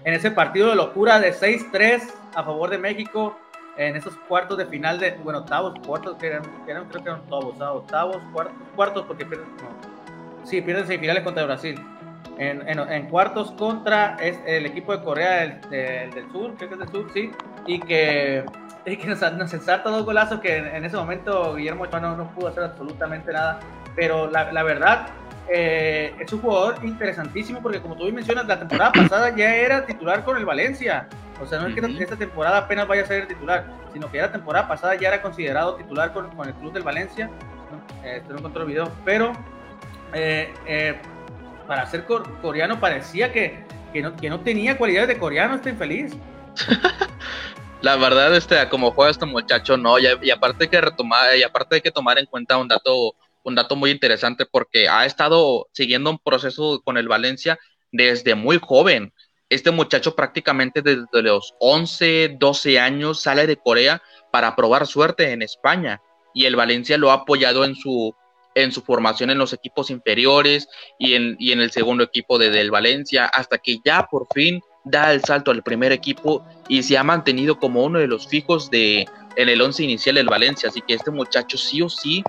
en ese partido de locura de 6-3 a favor de México, en esos cuartos de final de, bueno, octavos, cuartos, que eran, creo que eran octavos, octavos, cuartos, cuartos, porque pierden, no, sí, pierden semifinales contra Brasil. En, en, en, cuartos contra es el equipo de Corea del, del, Sur, creo que es del Sur, sí, y que, y que nos, nos ensarta dos golazos que en, ese momento Guillermo Ochoa no, no, pudo hacer absolutamente nada, pero la, la verdad eh, es un jugador interesantísimo porque como tú bien mencionas, la temporada pasada ya era titular con el Valencia. O sea, no es que esta, temporada apenas vaya a ser titular, sino que ya la temporada pasada ya era considerado titular con, con el club del Valencia. Eh, no encontré el video, pero eh, eh, para ser coreano parecía que, que, no, que no tenía cualidades de coreano, está infeliz. La verdad, este, como juega este muchacho, no, y, y aparte hay que retomar, y aparte hay que tomar en cuenta un dato un dato muy interesante porque ha estado siguiendo un proceso con el Valencia desde muy joven. Este muchacho prácticamente desde los 11, 12 años sale de Corea para probar suerte en España. Y el Valencia lo ha apoyado en su, en su formación en los equipos inferiores y en, y en el segundo equipo de, del Valencia hasta que ya por fin da el salto al primer equipo y se ha mantenido como uno de los fijos de en el once inicial del Valencia, así que este muchacho sí o sí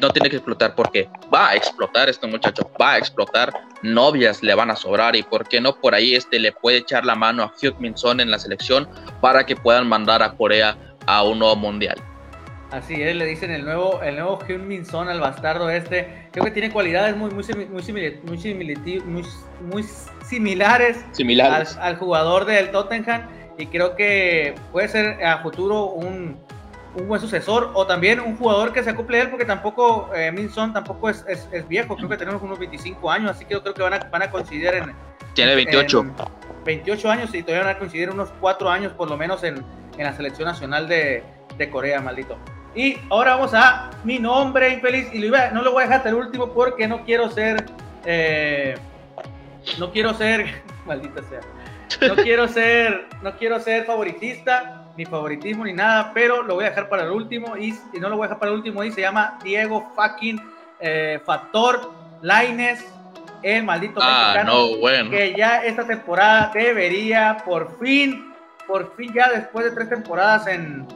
no tiene que explotar porque va a explotar este muchacho, va a explotar, novias le van a sobrar y por qué no por ahí este le puede echar la mano a Hugh Minson en la selección para que puedan mandar a Corea a un nuevo mundial. Así es, le dicen el nuevo, el nuevo Hyun Son al bastardo este. Creo que tiene cualidades muy, muy, muy, muy, muy similares, similares. Al, jugador del Tottenham. Y creo que puede ser a futuro un, un buen sucesor o también un jugador que se acople a él, porque tampoco eh, Minson tampoco es, es, es, viejo, creo que tenemos unos 25 años, así que yo creo que van a, van a coincidir en. Tiene 28. 28 años y todavía van a coincidir unos 4 años por lo menos en, en la selección nacional de, de Corea, maldito. Y ahora vamos a mi nombre infeliz. Y lo no lo voy a dejar hasta el último porque no quiero ser. Eh, no quiero ser. Maldita sea. No quiero ser. No quiero ser favoritista, ni favoritismo, ni nada. Pero lo voy a dejar para el último. Y, no lo voy a dejar para el último. Y se llama Diego fucking eh, Factor Laines. El maldito ah, mexicano. bueno. Que ya esta temporada debería por fin. Por fin ya después de tres temporadas en,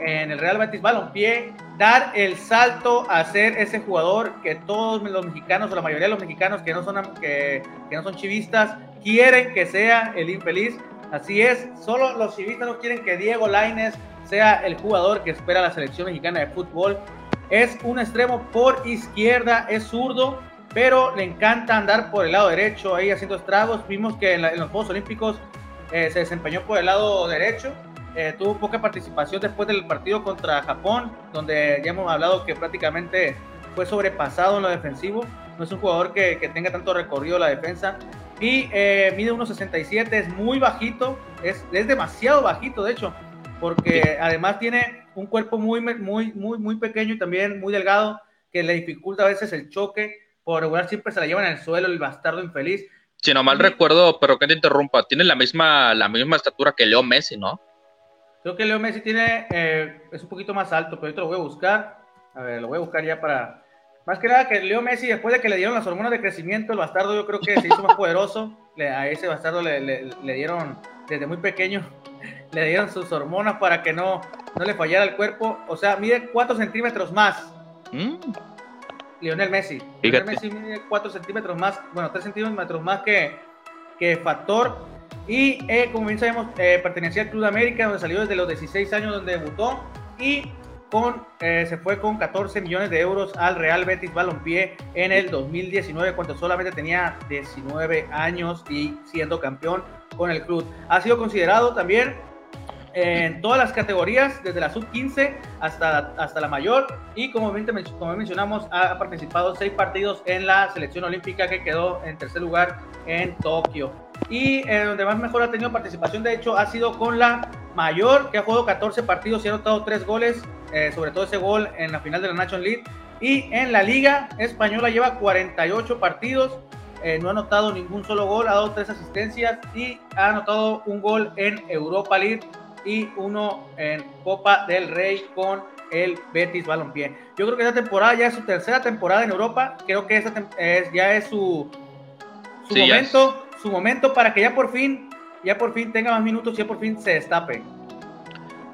en el Real Betis Balompié, dar el salto a ser ese jugador que todos los mexicanos o la mayoría de los mexicanos que no son, que, no son chivistas quieren que sea el infeliz. Así es, solo los chivistas no quieren que Diego Laines sea el jugador que espera la selección mexicana de fútbol. Es un extremo por izquierda, es zurdo, pero le encanta andar por el lado derecho ahí haciendo estragos. Vimos que en, los Juegos Olímpicos eh, se desempeñó por el lado derecho eh, tuvo poca participación después del partido contra Japón, donde ya hemos hablado que prácticamente fue sobrepasado en lo defensivo. No es un jugador que, que tenga tanto recorrido la defensa. Y eh, mide 1,67, es muy bajito, es, es, demasiado bajito de hecho, porque además tiene un cuerpo muy, muy, muy, muy pequeño y también muy delgado, que le dificulta a veces el choque. Por regular siempre se la lleva en el suelo el bastardo infeliz. Si no mal recuerdo, pero que te interrumpa, tiene la misma, la misma estatura que Leo Messi, ¿no? Creo que Leo Messi tiene, eh, es un poquito más alto, pero yo te lo voy a buscar. A ver, lo voy a buscar ya para... Más que nada que Leo Messi, después de que le dieron las hormonas de crecimiento, el bastardo yo creo que se hizo más poderoso. a ese bastardo le, dieron, desde muy pequeño, le dieron sus hormonas para que no, no le fallara el cuerpo. O sea, mide 4 centímetros más. Mm. Lionel Messi. Lionel Messi mide 4 centímetros más, bueno, 3 centímetros más que, que Factor. Y eh, como bien sabemos, eh, pertenecía al Club de América, donde salió desde los 16 años, donde debutó. Y eh, se fue con 14 millones de euros al Real Betis Balompié en el 2019, cuando solamente tenía 19 años y siendo campeón con el club. Ha sido considerado también en todas las categorías, desde la sub-15 hasta, hasta la mayor. Y como, como mencionamos, ha participado seis partidos en la selección olímpica que quedó en tercer lugar en Tokio. Y eh, donde más mejor ha tenido participación, de hecho, ha sido con la mayor, que ha jugado 14 partidos y ha anotado 3 goles, eh, sobre todo ese gol en la final de la National League. Y en la Liga Española lleva 48 partidos, eh, no ha anotado ningún solo gol, ha dado 3 asistencias y ha anotado un gol en Europa League y uno en Copa del Rey con el Betis Balompié. Yo creo que esta temporada ya es su tercera temporada en Europa, creo que esta es, ya es su, su momento su momento para que ya por fin, ya por fin tenga más minutos ya por fin se destape.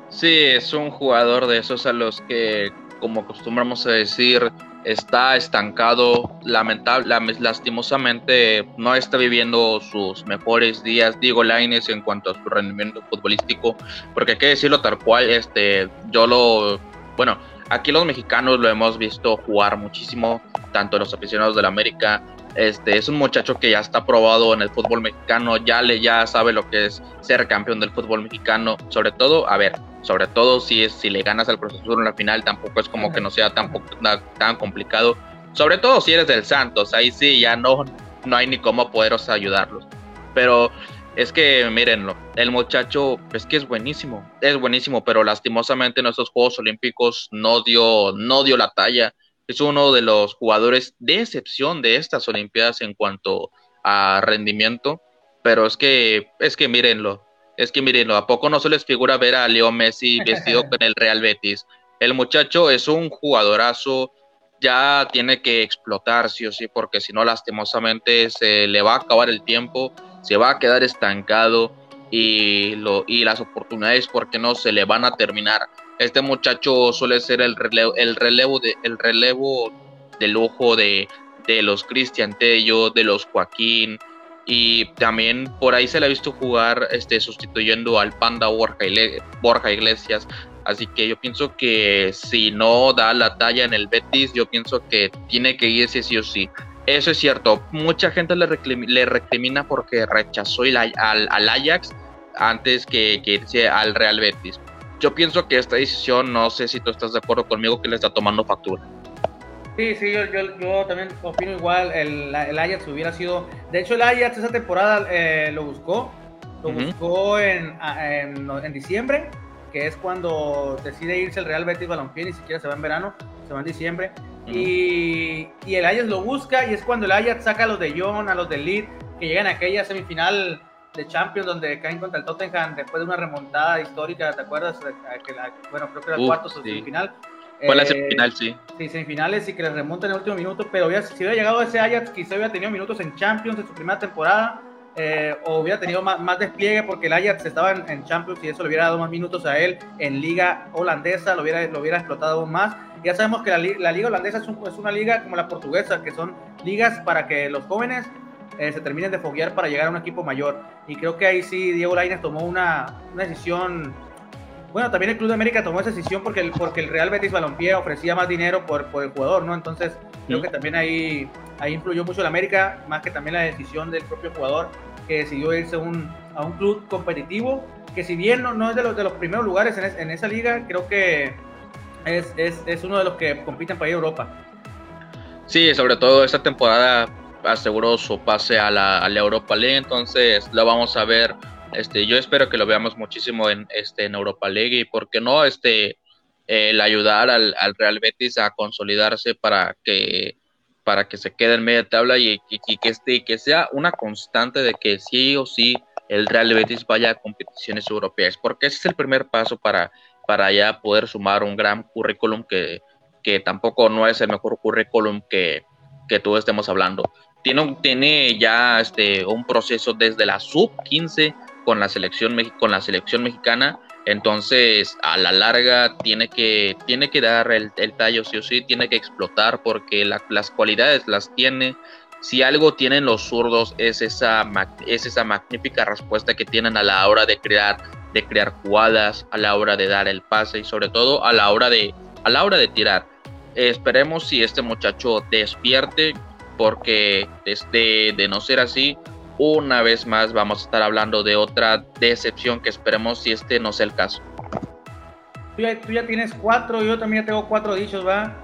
Sí, es un jugador de esos a los que, como acostumbramos a decir, está estancado, lamentable, lastimosamente no está viviendo sus mejores días Diego Laines en cuanto a su rendimiento futbolístico, porque hay que decirlo tal cual, este, yo lo, bueno, aquí los mexicanos lo hemos visto jugar muchísimo, tanto los aficionados del América. Este, es un muchacho que ya está probado en el fútbol mexicano, ya le ya sabe lo que es ser campeón del fútbol mexicano, sobre todo, a ver, sobre todo si es si le ganas al profesor en la final, tampoco es como que no sea tan, tan complicado, sobre todo si eres del Santos, ahí sí ya no no hay ni cómo poderos ayudarlos. Pero es que mírenlo, el muchacho es que es buenísimo, es buenísimo, pero lastimosamente en estos Juegos Olímpicos no dio no dio la talla es uno de los jugadores de excepción de estas Olimpiadas en cuanto a rendimiento, pero es que, es que mírenlo, es que mírenlo, ¿a poco no se les figura ver a Leo Messi vestido con el Real Betis? El muchacho es un jugadorazo, ya tiene que explotar sí o sí, porque si no lastimosamente se le va a acabar el tiempo se va a quedar estancado y, lo, y las oportunidades, porque no, se le van a terminar. Este muchacho suele ser el relevo, el relevo, de, el relevo del ojo de, de los Cristian Tello, de los Joaquín, y también por ahí se le ha visto jugar este, sustituyendo al Panda Borja Iglesias. Así que yo pienso que si no da la talla en el Betis, yo pienso que tiene que irse sí o sí. Eso es cierto. Mucha gente le, le recrimina porque rechazó al, al, Ajax antes que, que, irse al Real Betis. Yo pienso que esta decisión, no sé si tú estás de acuerdo conmigo, que le está tomando factura. Sí, sí, yo, yo, también opino igual. El, el, Ajax hubiera sido. De hecho, el Ajax esa temporada eh, lo buscó. Lo buscó en, en, en, diciembre, que es cuando decide irse el Real Betis Balompié, ni siquiera se va en verano, se va en diciembre. y, y, el Ajax lo busca, y es cuando el Ajax saca a los de John, a los de Leeds, que llegan a aquella semifinal de Champions donde caen contra el Tottenham después de una remontada histórica, ¿te acuerdas? Que la, bueno, creo que era el cuarto o semifinal fue la eh, semifinal, sí. Sí, semifinales y que les remontan en el último minuto, pero si hubiera llegado a ese Ajax, quizá hubiera tenido minutos en Champions en su primera temporada, eh, o hubiera tenido más, más, despliegue porque el Ajax estaba en, Champions y eso le hubiera dado más minutos a él en liga holandesa, lo hubiera, lo hubiera explotado aún más. Ya sabemos que la, liga holandesa es, es, una liga como la portuguesa, que son ligas para que los jóvenes eh, se terminen de foguear para llegar a un equipo mayor. Y creo que ahí sí Diego Lainez tomó una, una decisión bueno, también el Club de América tomó esa decisión porque el, porque el Real Betis Balompié ofrecía más dinero por, por el jugador, ¿no? Entonces, creo que también ahí, ahí influyó mucho el América, más que también la decisión del propio jugador que decidió irse un, a un club competitivo, que si bien no, no es de los, de los primeros lugares en, en esa liga, creo que es, es, es, uno de los que compiten para ir a Europa. Sí, sobre todo esta temporada aseguró su pase a la, a la Europa League, entonces lo vamos a ver este, yo espero que lo veamos muchísimo en, este, en Europa League y, ¿por qué no? Este, el ayudar al, al, Real Betis a consolidarse para que, para que se quede en media tabla y, que, este, que sea una constante de que sí o sí el Real Betis vaya a competiciones europeas, porque ese es el primer paso para, para ya poder sumar un gran currículum que, que tampoco no es el mejor currículum que, que todos estemos hablando. Tiene, tiene ya este, un proceso desde la sub 15 con la selección, con la selección mexicana. Entonces, a la larga, tiene que, tiene que dar el, tallo sí o sí, tiene que explotar porque las cualidades las tiene. Si algo tienen los zurdos es esa, es esa magnífica respuesta que tienen a la hora de crear, de crear jugadas, a la hora de dar el pase y sobre todo a la hora de, a la hora de tirar. esperemos si este muchacho despierte porque desde de no ser así, una vez más vamos a estar hablando de otra decepción que esperemos si este no sea el caso. Tú ya, tienes cuatro, yo también ya tengo cuatro dichos, ¿va?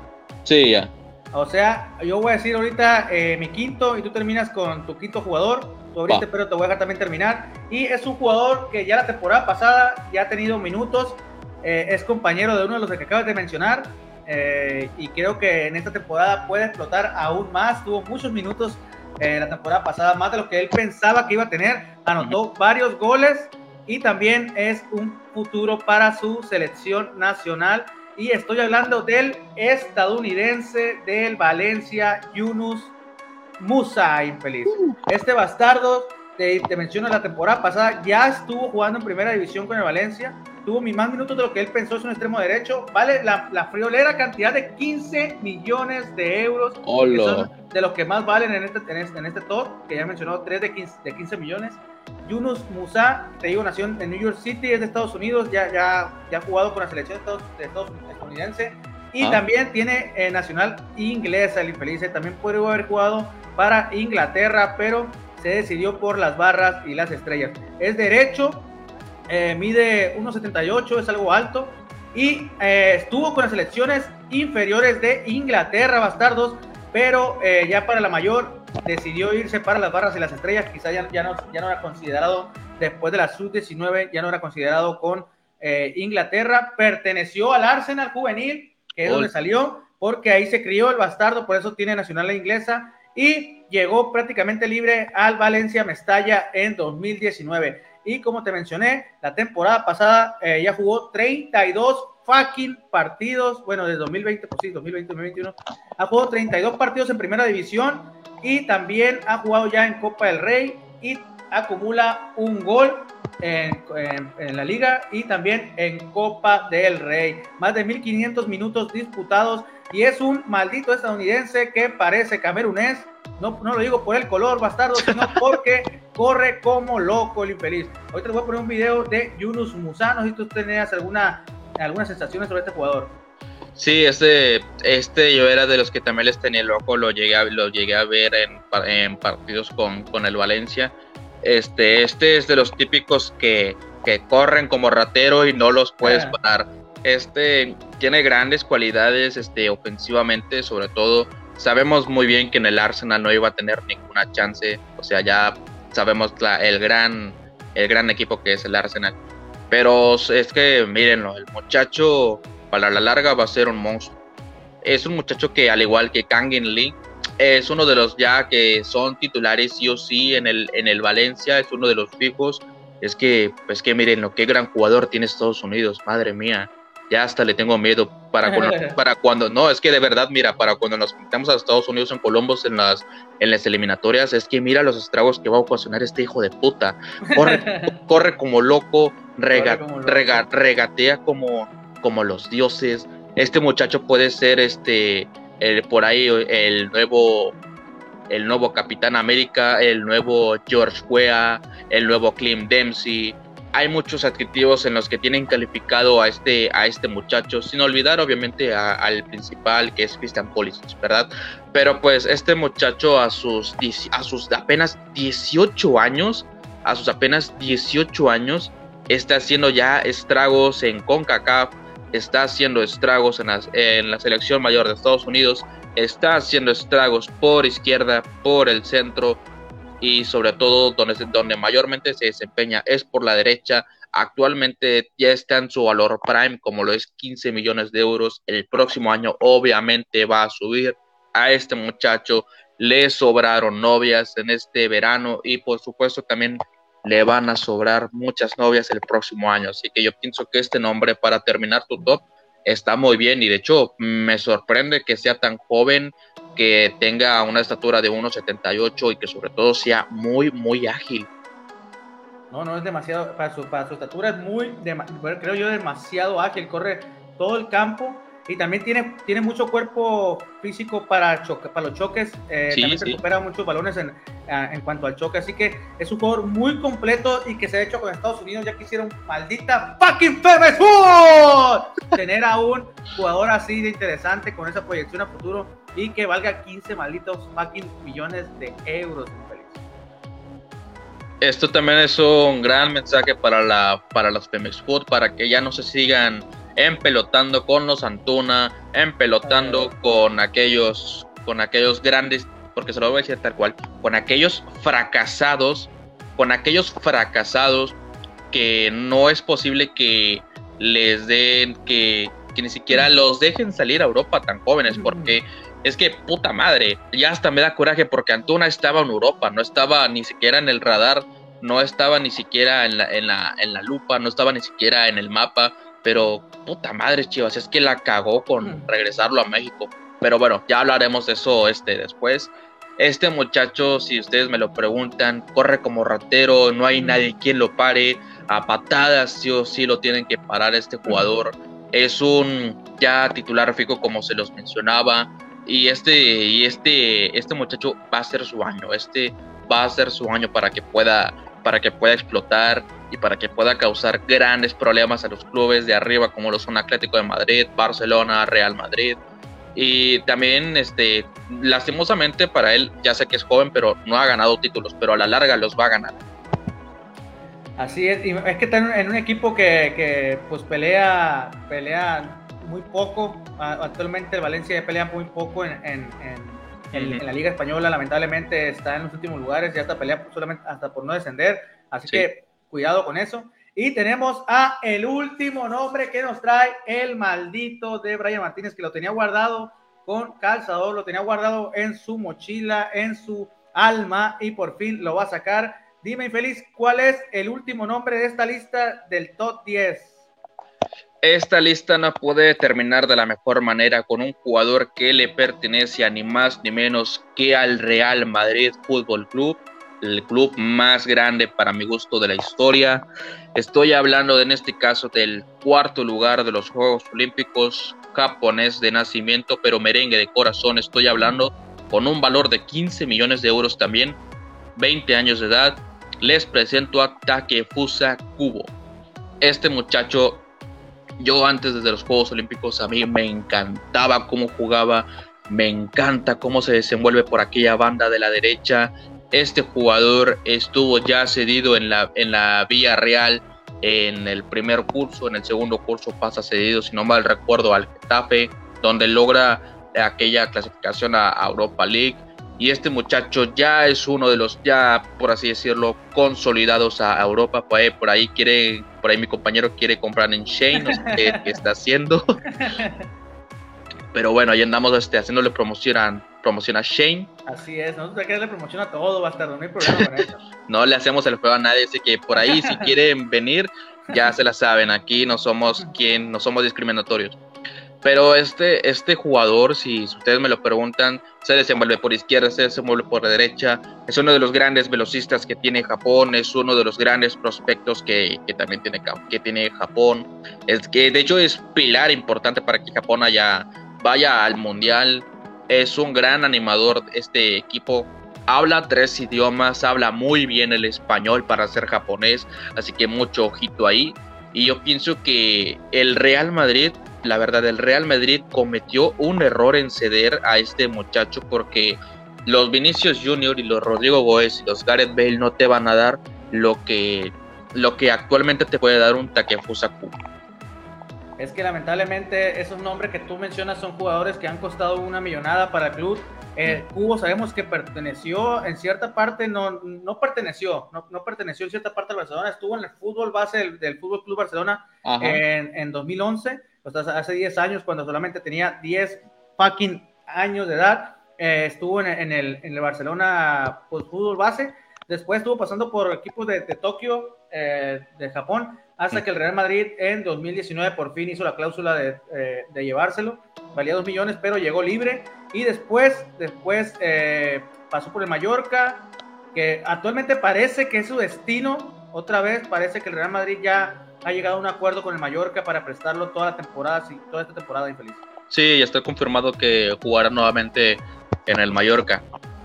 Sí, ya. O sea, yo voy a decir ahorita eh, mi quinto y tú terminas con tu quinto jugador. Ahorita, pero te voy a dejar también terminar. Y es un jugador que ya la temporada pasada ya ha tenido minutos. Eh, es compañero de uno de los que acabas de mencionar. Eh, y creo que en esta temporada puede explotar aún más. Tuvo muchos minutos eh, la temporada pasada, más de lo que él pensaba que iba a tener. Anotó varios goles y también es un futuro para su selección nacional. Y estoy hablando del estadounidense del Valencia, Yunus Musa, infeliz. Uh. Este bastardo, te, te menciono, la temporada pasada ya estuvo jugando en primera división con el Valencia tuvo más minutos de lo que él pensó, es un extremo derecho, vale la, la friolera cantidad de 15 millones de euros, de los que más valen en este, en este, en este top, que ya mencionó, 3 de 15, de 15 millones. Yunus Musa, te digo, nació en New York City, es de Estados Unidos, ya, ya, ya ha jugado con la selección de Estados, estadounidense y ah. también tiene eh, nacional inglesa, el infeliz, también puede haber jugado para Inglaterra, pero se decidió por las barras y las estrellas. Es derecho, eh, mide 1,78, es algo alto, y eh, estuvo con las selecciones inferiores de Inglaterra, bastardos, pero eh, ya para la mayor decidió irse para las barras y las estrellas, quizá ya, ya, no, ya no era considerado después de la sub-19, ya no era considerado con Inglaterra, perteneció al Arsenal juvenil, que es donde salió, porque ahí se crió el bastardo, por eso tiene nacional inglesa, y llegó prácticamente libre al Valencia Mestalla en 2019. Y como te mencioné, la temporada pasada eh, ya jugó 32 fucking partidos. Bueno, de 2020, pues sí, 2020, 2021. Ha jugado 32 partidos en primera división y también ha jugado ya en Copa del Rey y acumula un gol en, la liga y también en Copa del Rey. Más de 1500 minutos disputados y es un maldito estadounidense que parece camerunés. No, no lo digo por el color bastardo, sino porque corre como loco el infeliz. Hoy te voy a poner un video de Yunus Musano si tú tenías alguna, algunas sensaciones sobre este jugador. Sí, este, este yo era de los que también les tenía loco, lo llegué a, lo llegué a ver en, en partidos con, con, el Valencia. Este, este es de los típicos que, que corren como ratero y no los puedes ah. parar. Este tiene grandes cualidades este, ofensivamente, sobre todo. Sabemos muy bien que en el Arsenal no iba a tener ninguna chance. O sea, ya sabemos la, el, gran, el gran equipo que es el Arsenal. Pero es que, mírenlo, el muchacho para la larga va a ser un monstruo. Es un muchacho que, al igual que Kangin Lee, es uno de los ya que son titulares sí o sí en el, en el Valencia, es uno de los fijos. Es que, pues que miren lo que gran jugador tiene Estados Unidos, madre mía. Ya hasta le tengo miedo para cuando, para cuando, no, es que de verdad, mira, para cuando nos metamos a Estados Unidos en Colombos en las, en las eliminatorias, es que mira los estragos que va a ocasionar este hijo de puta. Corre, corre como loco, regatea como, como los dioses. Este muchacho puede ser este por ahí el nuevo el nuevo Capitán América, el nuevo George Weah, el nuevo Clint Dempsey. Hay muchos adjetivos en los que tienen calificado a este, a este muchacho, sin olvidar obviamente al principal que es Christian Pulisic, ¿verdad? Pero pues este muchacho a sus, a sus apenas 18 años, a sus apenas 18 años, está haciendo ya estragos en CONCACAF, está haciendo estragos en, en la selección mayor de Estados Unidos, está haciendo estragos por izquierda, por el centro y sobre todo donde, donde mayormente se desempeña es por la derecha. Actualmente ya está en su valor prime, como lo es 15 millones de euros. El próximo año obviamente va a subir. A este muchacho le sobraron novias en este verano y por supuesto también le van a sobrar muchas novias el próximo año. Así que yo pienso que este nombre para terminar tu top está muy bien y de hecho me sorprende que sea tan joven, que tenga una estatura de 1,78 y que sobre todo sea muy, muy ágil. No, no es demasiado, para su, para su estatura es muy, creo yo, demasiado ágil, corre todo el campo y también tiene, tiene mucho cuerpo físico para, para los choques. Eh, también se recupera muchos balones en, en, cuanto al choque. Así que es un jugador muy completo y que se ha hecho con Estados Unidos. Ya quisieron maldita fucking Febes tener a un jugador así de interesante con esa proyección a futuro y que valga 15 malditos fucking millones de euros. Esto también es un gran mensaje para, la, para los Pemex Food, para que ya no se sigan empelotando con los Antuna, empelotando con aquellos, con aquellos grandes, porque se lo voy a decir tal cual, con aquellos fracasados, con aquellos fracasados que no es posible que les den, que, que ni siquiera los dejen salir a Europa tan jóvenes, porque es que puta madre, ya hasta me da coraje porque Antuna estaba en Europa, no estaba ni siquiera en el radar, no estaba ni siquiera en la, en la, en la lupa, no estaba ni siquiera en el mapa pero puta madre, Chivas, es que la cagó con regresarlo a México. Pero bueno, ya hablaremos de eso este después. Este muchacho, si ustedes me lo preguntan, corre como ratero, no hay nadie quien lo pare. A patadas sí o sí lo tienen que parar este jugador. Es un ya titular fijo como se los mencionaba. Y este, y este, este muchacho va a ser su año. Este va a ser su año para que pueda, para que pueda explotar y para que pueda causar grandes problemas a los clubes de arriba como lo son Atlético de Madrid, Barcelona, Real Madrid. Y también, este, lastimosamente para él, ya sé que es joven, pero no ha ganado títulos, pero a la larga los va a ganar. Así es, y es que está en un equipo que, que pues pelea, pelea muy poco. Actualmente el Valencia pelea muy poco en, la Liga Española, lamentablemente está en los últimos lugares, ya está pelea solamente hasta por no descender. Así que Cuidado con eso. Y tenemos a el último nombre que nos trae el maldito de Brian Martínez, que lo tenía guardado con calzador, lo tenía guardado en su mochila, en su alma, y por fin lo va a sacar. Dime, infeliz, ¿cuál es el último nombre de esta lista del top 10? Esta lista no puede terminar de la mejor manera con un jugador que le pertenece a ni más ni menos que al Real Madrid Fútbol Club el club más grande para mi gusto de la historia. Estoy hablando en este caso del cuarto lugar de los Juegos Olímpicos japonés de nacimiento, pero merengue de corazón. Estoy hablando con un valor de 15 millones de euros también, 20 años de edad. Les presento a Takefusa Kubo. Este muchacho, yo antes desde los Juegos Olímpicos a mí me encantaba cómo jugaba, me encanta cómo se desenvuelve por aquella banda de la derecha. Este jugador estuvo ya cedido en la, en la Vía Real en el primer curso, en el segundo curso pasa cedido, si no mal recuerdo, al Getafe, donde logra aquella clasificación a, Europa League. Y este muchacho ya es uno de los, ya por así decirlo, consolidados a Europa. Por ahí, por ahí quiere, por ahí mi compañero quiere comprar en Shane, no sé qué, está haciendo. Pero bueno, ahí andamos este, haciéndole promoción a, promoción a Shane. Así es, nosotros hay que darle promoción a todo, bastardo, no hay problema con eso. no le hacemos el juego a nadie, así que por ahí si quieren venir, ya se la saben, aquí no somos quien, no somos discriminatorios. Pero este, este jugador, si ustedes me lo preguntan, se desenvuelve por izquierda, se desenvuelve por derecha. Es uno de los grandes velocistas que tiene Japón, es uno de los grandes prospectos que, que también tiene, que tiene Japón. Es que de hecho es pilar importante para que Japón haya, vaya al mundial. Es un gran animador este equipo. Habla tres idiomas, habla muy bien el español para ser japonés, así que mucho ojito ahí. Y yo pienso que el Real Madrid la verdad, el Real Madrid cometió un error en ceder a este muchacho porque los Vinicius Junior y los Rodrigo Goes y los Gareth Bale no te van a dar lo que, lo que actualmente te puede dar un Takefusa. Es que lamentablemente esos nombres que tú mencionas son jugadores que han costado una millonada para el club. Eh, Cubo sabemos que perteneció en cierta parte, no, no perteneció, no, no, perteneció en cierta parte al Barcelona, estuvo en el fútbol base del, del Fútbol Club Barcelona en, en 2011 hace 10 años, cuando solamente tenía 10 fucking años de edad, eh, estuvo en, el, en el Barcelona pues, fútbol base. Después estuvo pasando por equipos de, Tokio, eh, de Japón, hasta que el Real Madrid en 2019 por fin hizo la cláusula de, eh, de llevárselo. Valía 2 millones, pero llegó libre. Y después, después pasó por el Mallorca, que actualmente parece que es su destino. Otra vez parece que el Real Madrid ya ha llegado a un acuerdo con el Mallorca para prestarlo toda la temporada, toda esta temporada infeliz. Sí, ya está confirmado que jugará nuevamente en el Mallorca,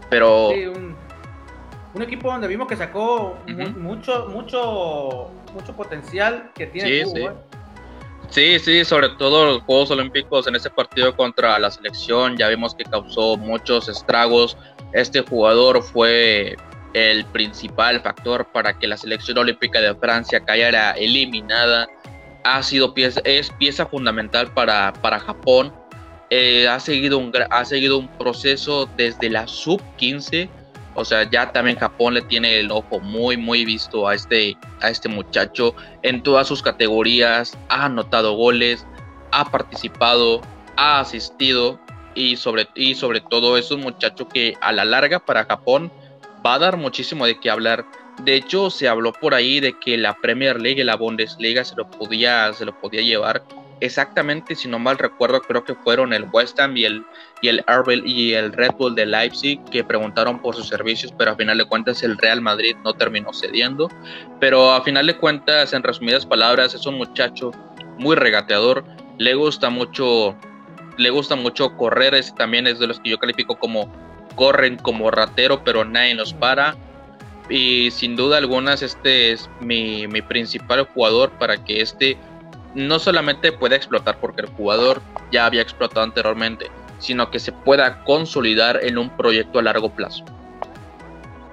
pero... Sí, un, equipo donde vimos que sacó mucho, mucho, mucho potencial que tiene sí, sí. ¿eh? Sí, sí, sobre todo los Juegos Olímpicos en ese partido contra la selección, ya vimos que causó muchos estragos. Este jugador fue el principal factor para que la selección olímpica de Francia cayera eliminada. Ha sido pieza, es pieza fundamental para, para Japón. Eh, ha, seguido un, ha seguido un proceso desde la sub-15. O sea, ya también Japón le tiene el ojo muy, muy visto a este, a este muchacho en todas sus categorías. Ha anotado goles, ha participado, ha asistido y sobre, y sobre todo es un muchacho que a la larga para Japón va a dar muchísimo de qué hablar. De hecho, se habló por ahí de que la Premier League y la Bundesliga se lo podía, se lo podía llevar. Exactamente, si no mal recuerdo, creo que fueron el West Ham y el, y el, y el Red Bull de Leipzig que preguntaron por sus servicios, pero a final de cuentas el Real Madrid no terminó cediendo. Pero a final de cuentas, en resumidas palabras, es un muchacho muy regateador, le gusta mucho, le gusta mucho correr, ese también es de los que yo califico como corren como ratero, pero nadie los para. Y sin duda alguna, este es mi, mi principal jugador para que este no solamente pueda explotar porque el jugador ya había explotado anteriormente, sino que se pueda consolidar en un proyecto a largo plazo.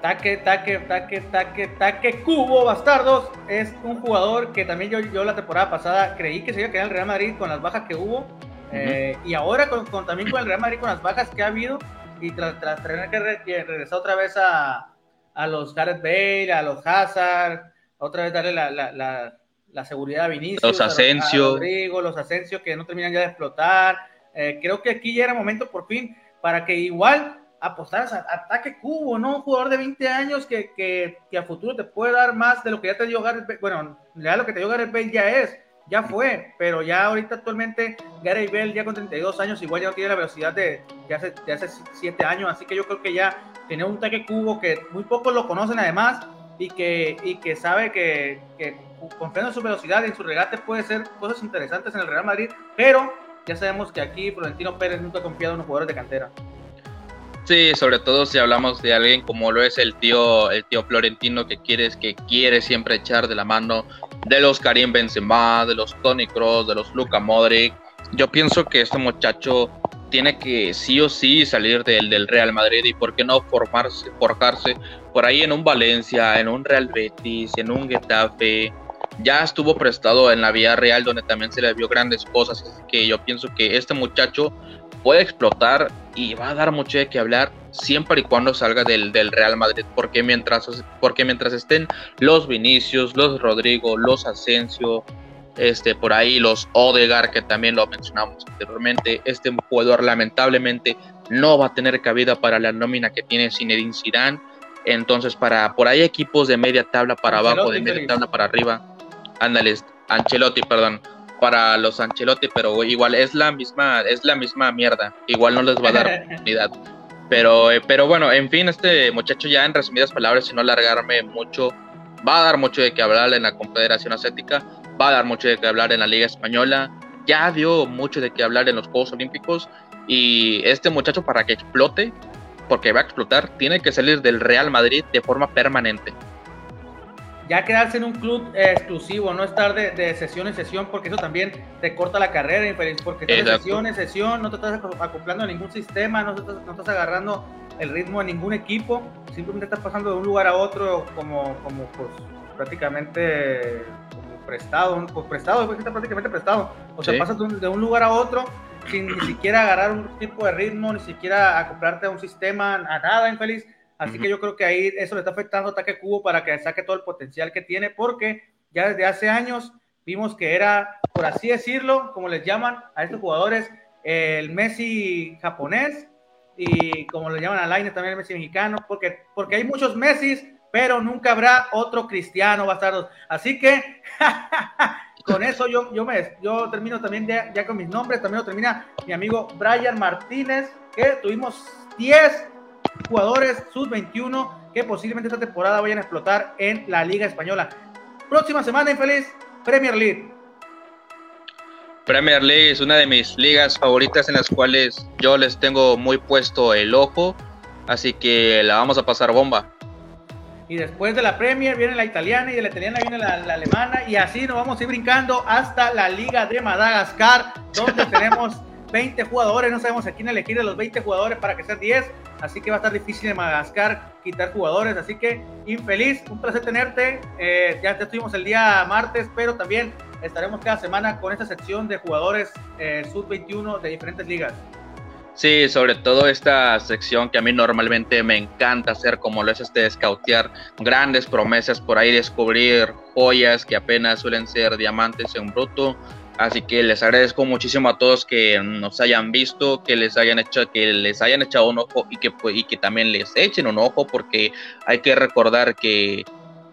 Taque, taque, taque, taque, taque, Cubo Bastardos es un jugador que también yo, yo la temporada pasada creí que se iba a quedar en el Real Madrid con las bajas que hubo. Eh, y ahora con, también con el Real Madrid con las bajas que ha habido, y tras, tener que, regresar otra vez a, a, los Gareth Bale, a los Hazard, otra vez darle la, la, la, seguridad a Vinicius, los Asensio, Rodrigo, los Asensio que no terminan ya de explotar. Eh, creo que aquí ya era momento por fin para que igual apostaras a ataque cubo, ¿no? Un jugador de 20 años que, que, que, a futuro te puede dar más de lo que ya te dio Gareth Bale. Bueno, ya lo que te dio Gareth Bale ya es ya fue, pero ya ahorita actualmente Gary Bell ya con 32 años igual ya no tiene la velocidad de, hace, de hace 7 años, así que yo creo que ya tiene un taque cubo que muy pocos lo conocen además y que, y que sabe que, que confiando en su velocidad y en su regate puede ser cosas interesantes en el Real Madrid, pero ya sabemos que aquí Florentino Pérez nunca ha confiado en los jugadores de cantera. Sobre todo si hablamos de alguien como lo es el tío, el tío Florentino que quiere, que quiere siempre echar de la mano de los Karim Benzema, de los Tony Kroos, de los Luka Modric. Yo pienso que este muchacho tiene que sí o sí salir del, del Real Madrid y por qué no formarse, forjarse por ahí en un Valencia, en un Real Betis, en un Getafe. Ya estuvo prestado en la Vía Real donde también se le vio grandes cosas, así que yo pienso que este muchacho puede explotar y va a dar mucho de qué hablar siempre y cuando salga del, del, Real Madrid, porque mientras, porque mientras estén los Vinicius, los Rodrigo, los Asensio, este, por ahí los Odegar, que también lo mencionamos anteriormente, este jugador lamentablemente no va a tener cabida para la nómina que tiene Zinedine Zidane, entonces para por ahí equipos de media tabla para abajo, de media tabla para arriba, ándales, Ancelotti, perdón, para los Ancelotti, pero igual es la misma, es la misma mierda. Igual no les va a dar oportunidad. Pero, eh, pero bueno, en fin, este muchacho ya en resumidas palabras, sin no alargarme mucho, va a dar mucho de qué hablar en la Confederación Asiática, va a dar mucho de qué hablar en la Liga Española, ya dio mucho de qué hablar en los Juegos Olímpicos y este muchacho para que explote, porque va a explotar, tiene que salir del Real Madrid de forma permanente ya quedarse en un club eh, exclusivo, no estar de, sesión en sesión, porque eso también te corta la carrera, porque estás de sesión en sesión, no te estás acoplando a ningún sistema, no estás, no estás agarrando el ritmo de ningún equipo, simplemente estás pasando de un lugar a otro como, como pues prácticamente como prestado, pues prestado, porque está prácticamente prestado, o sea, pasas de un, de un lugar a otro sin ni siquiera agarrar un tipo de ritmo, ni siquiera acoplarte a un sistema, a nada, infeliz Así que yo creo que ahí eso le está afectando a Ataque Cubo para que saque todo el potencial que tiene, porque ya desde hace años vimos que era, por así decirlo, como les llaman a estos jugadores, el Messi japonés y como le llaman a Laine también el Messi mexicano, porque, porque hay muchos Messi, pero nunca habrá otro cristiano bastardos. Así que con eso yo, yo, me, yo termino también ya, ya con mis nombres, también lo termina mi amigo Brian Martínez, que tuvimos 10 jugadores sub-21 que posiblemente esta temporada vayan a explotar en la Liga Española. Próxima semana, infeliz, Premier League. Premier League es una de mis ligas favoritas en las cuales yo les tengo muy puesto el ojo, así que la vamos a pasar bomba. Y después de la Premier viene la italiana y de la italiana viene la, la alemana y así nos vamos a ir brincando hasta la Liga de Madagascar, donde tenemos 20 jugadores, no sabemos a quién elegir de los 20 jugadores para que sean 10, así que va a estar difícil en Madagascar quitar jugadores, así que infeliz, un placer tenerte, eh, ya te estuvimos el día martes, pero también estaremos cada semana con esta sección de jugadores eh, sub-21 de diferentes ligas. Sí, sobre todo esta sección que a mí normalmente me encanta hacer, como lo es este scoutear grandes promesas por ahí, descubrir joyas que apenas suelen ser diamantes en bruto, Así que les agradezco muchísimo a todos que nos hayan visto, que les hayan hecho, que les hayan echado un ojo y que, y que también les echen un ojo, porque hay que recordar que,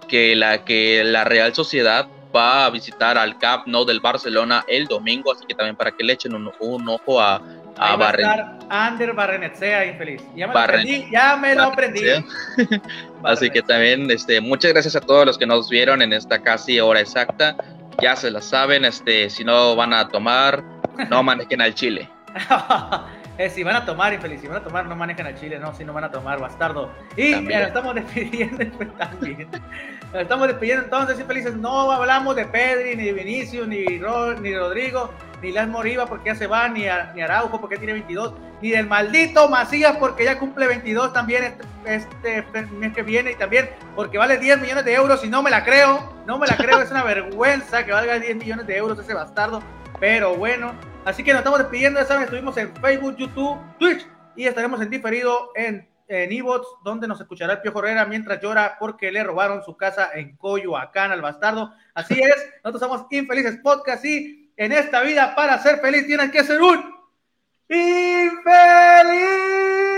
que, la, que la Real Sociedad va a visitar al Camp Nou del Barcelona el domingo, así que también para que le echen un, ojo a, a Ander Barrenetsea, infeliz. Ya me lo aprendí, ya me lo aprendí. así que también este, muchas gracias a todos los que nos vieron en esta casi hora exacta ya se la saben, este, si no van a tomar, no manejen al chile. eh, si van a tomar, infeliz, si van a tomar, no manejen al chile, no, si no van a tomar, bastardo. Y nos estamos despidiendo también. Nos estamos despidiendo entonces, infelices. No hablamos de Pedri, ni de Vinicius, ni, ni Rodrigo, ni Las Moriva porque ya se va, ni, ni Araujo porque tiene 22, ni del maldito Macías porque ya cumple 22 también este, este, mes que viene y también porque vale 10 millones de euros y no me la creo, no me la creo, es una vergüenza que valga 10 millones de euros ese bastardo, pero bueno, así que nos estamos despidiendo, ya saben, estuvimos en Facebook, YouTube, Twitch y estaremos en diferido en en Evox, donde nos escuchará el Piojo Herrera mientras llora porque le robaron su casa en Coyoacán al bastardo. Así es, nosotros somos Infelices Podcast y en esta vida para ser feliz tienes que ser un infeliz.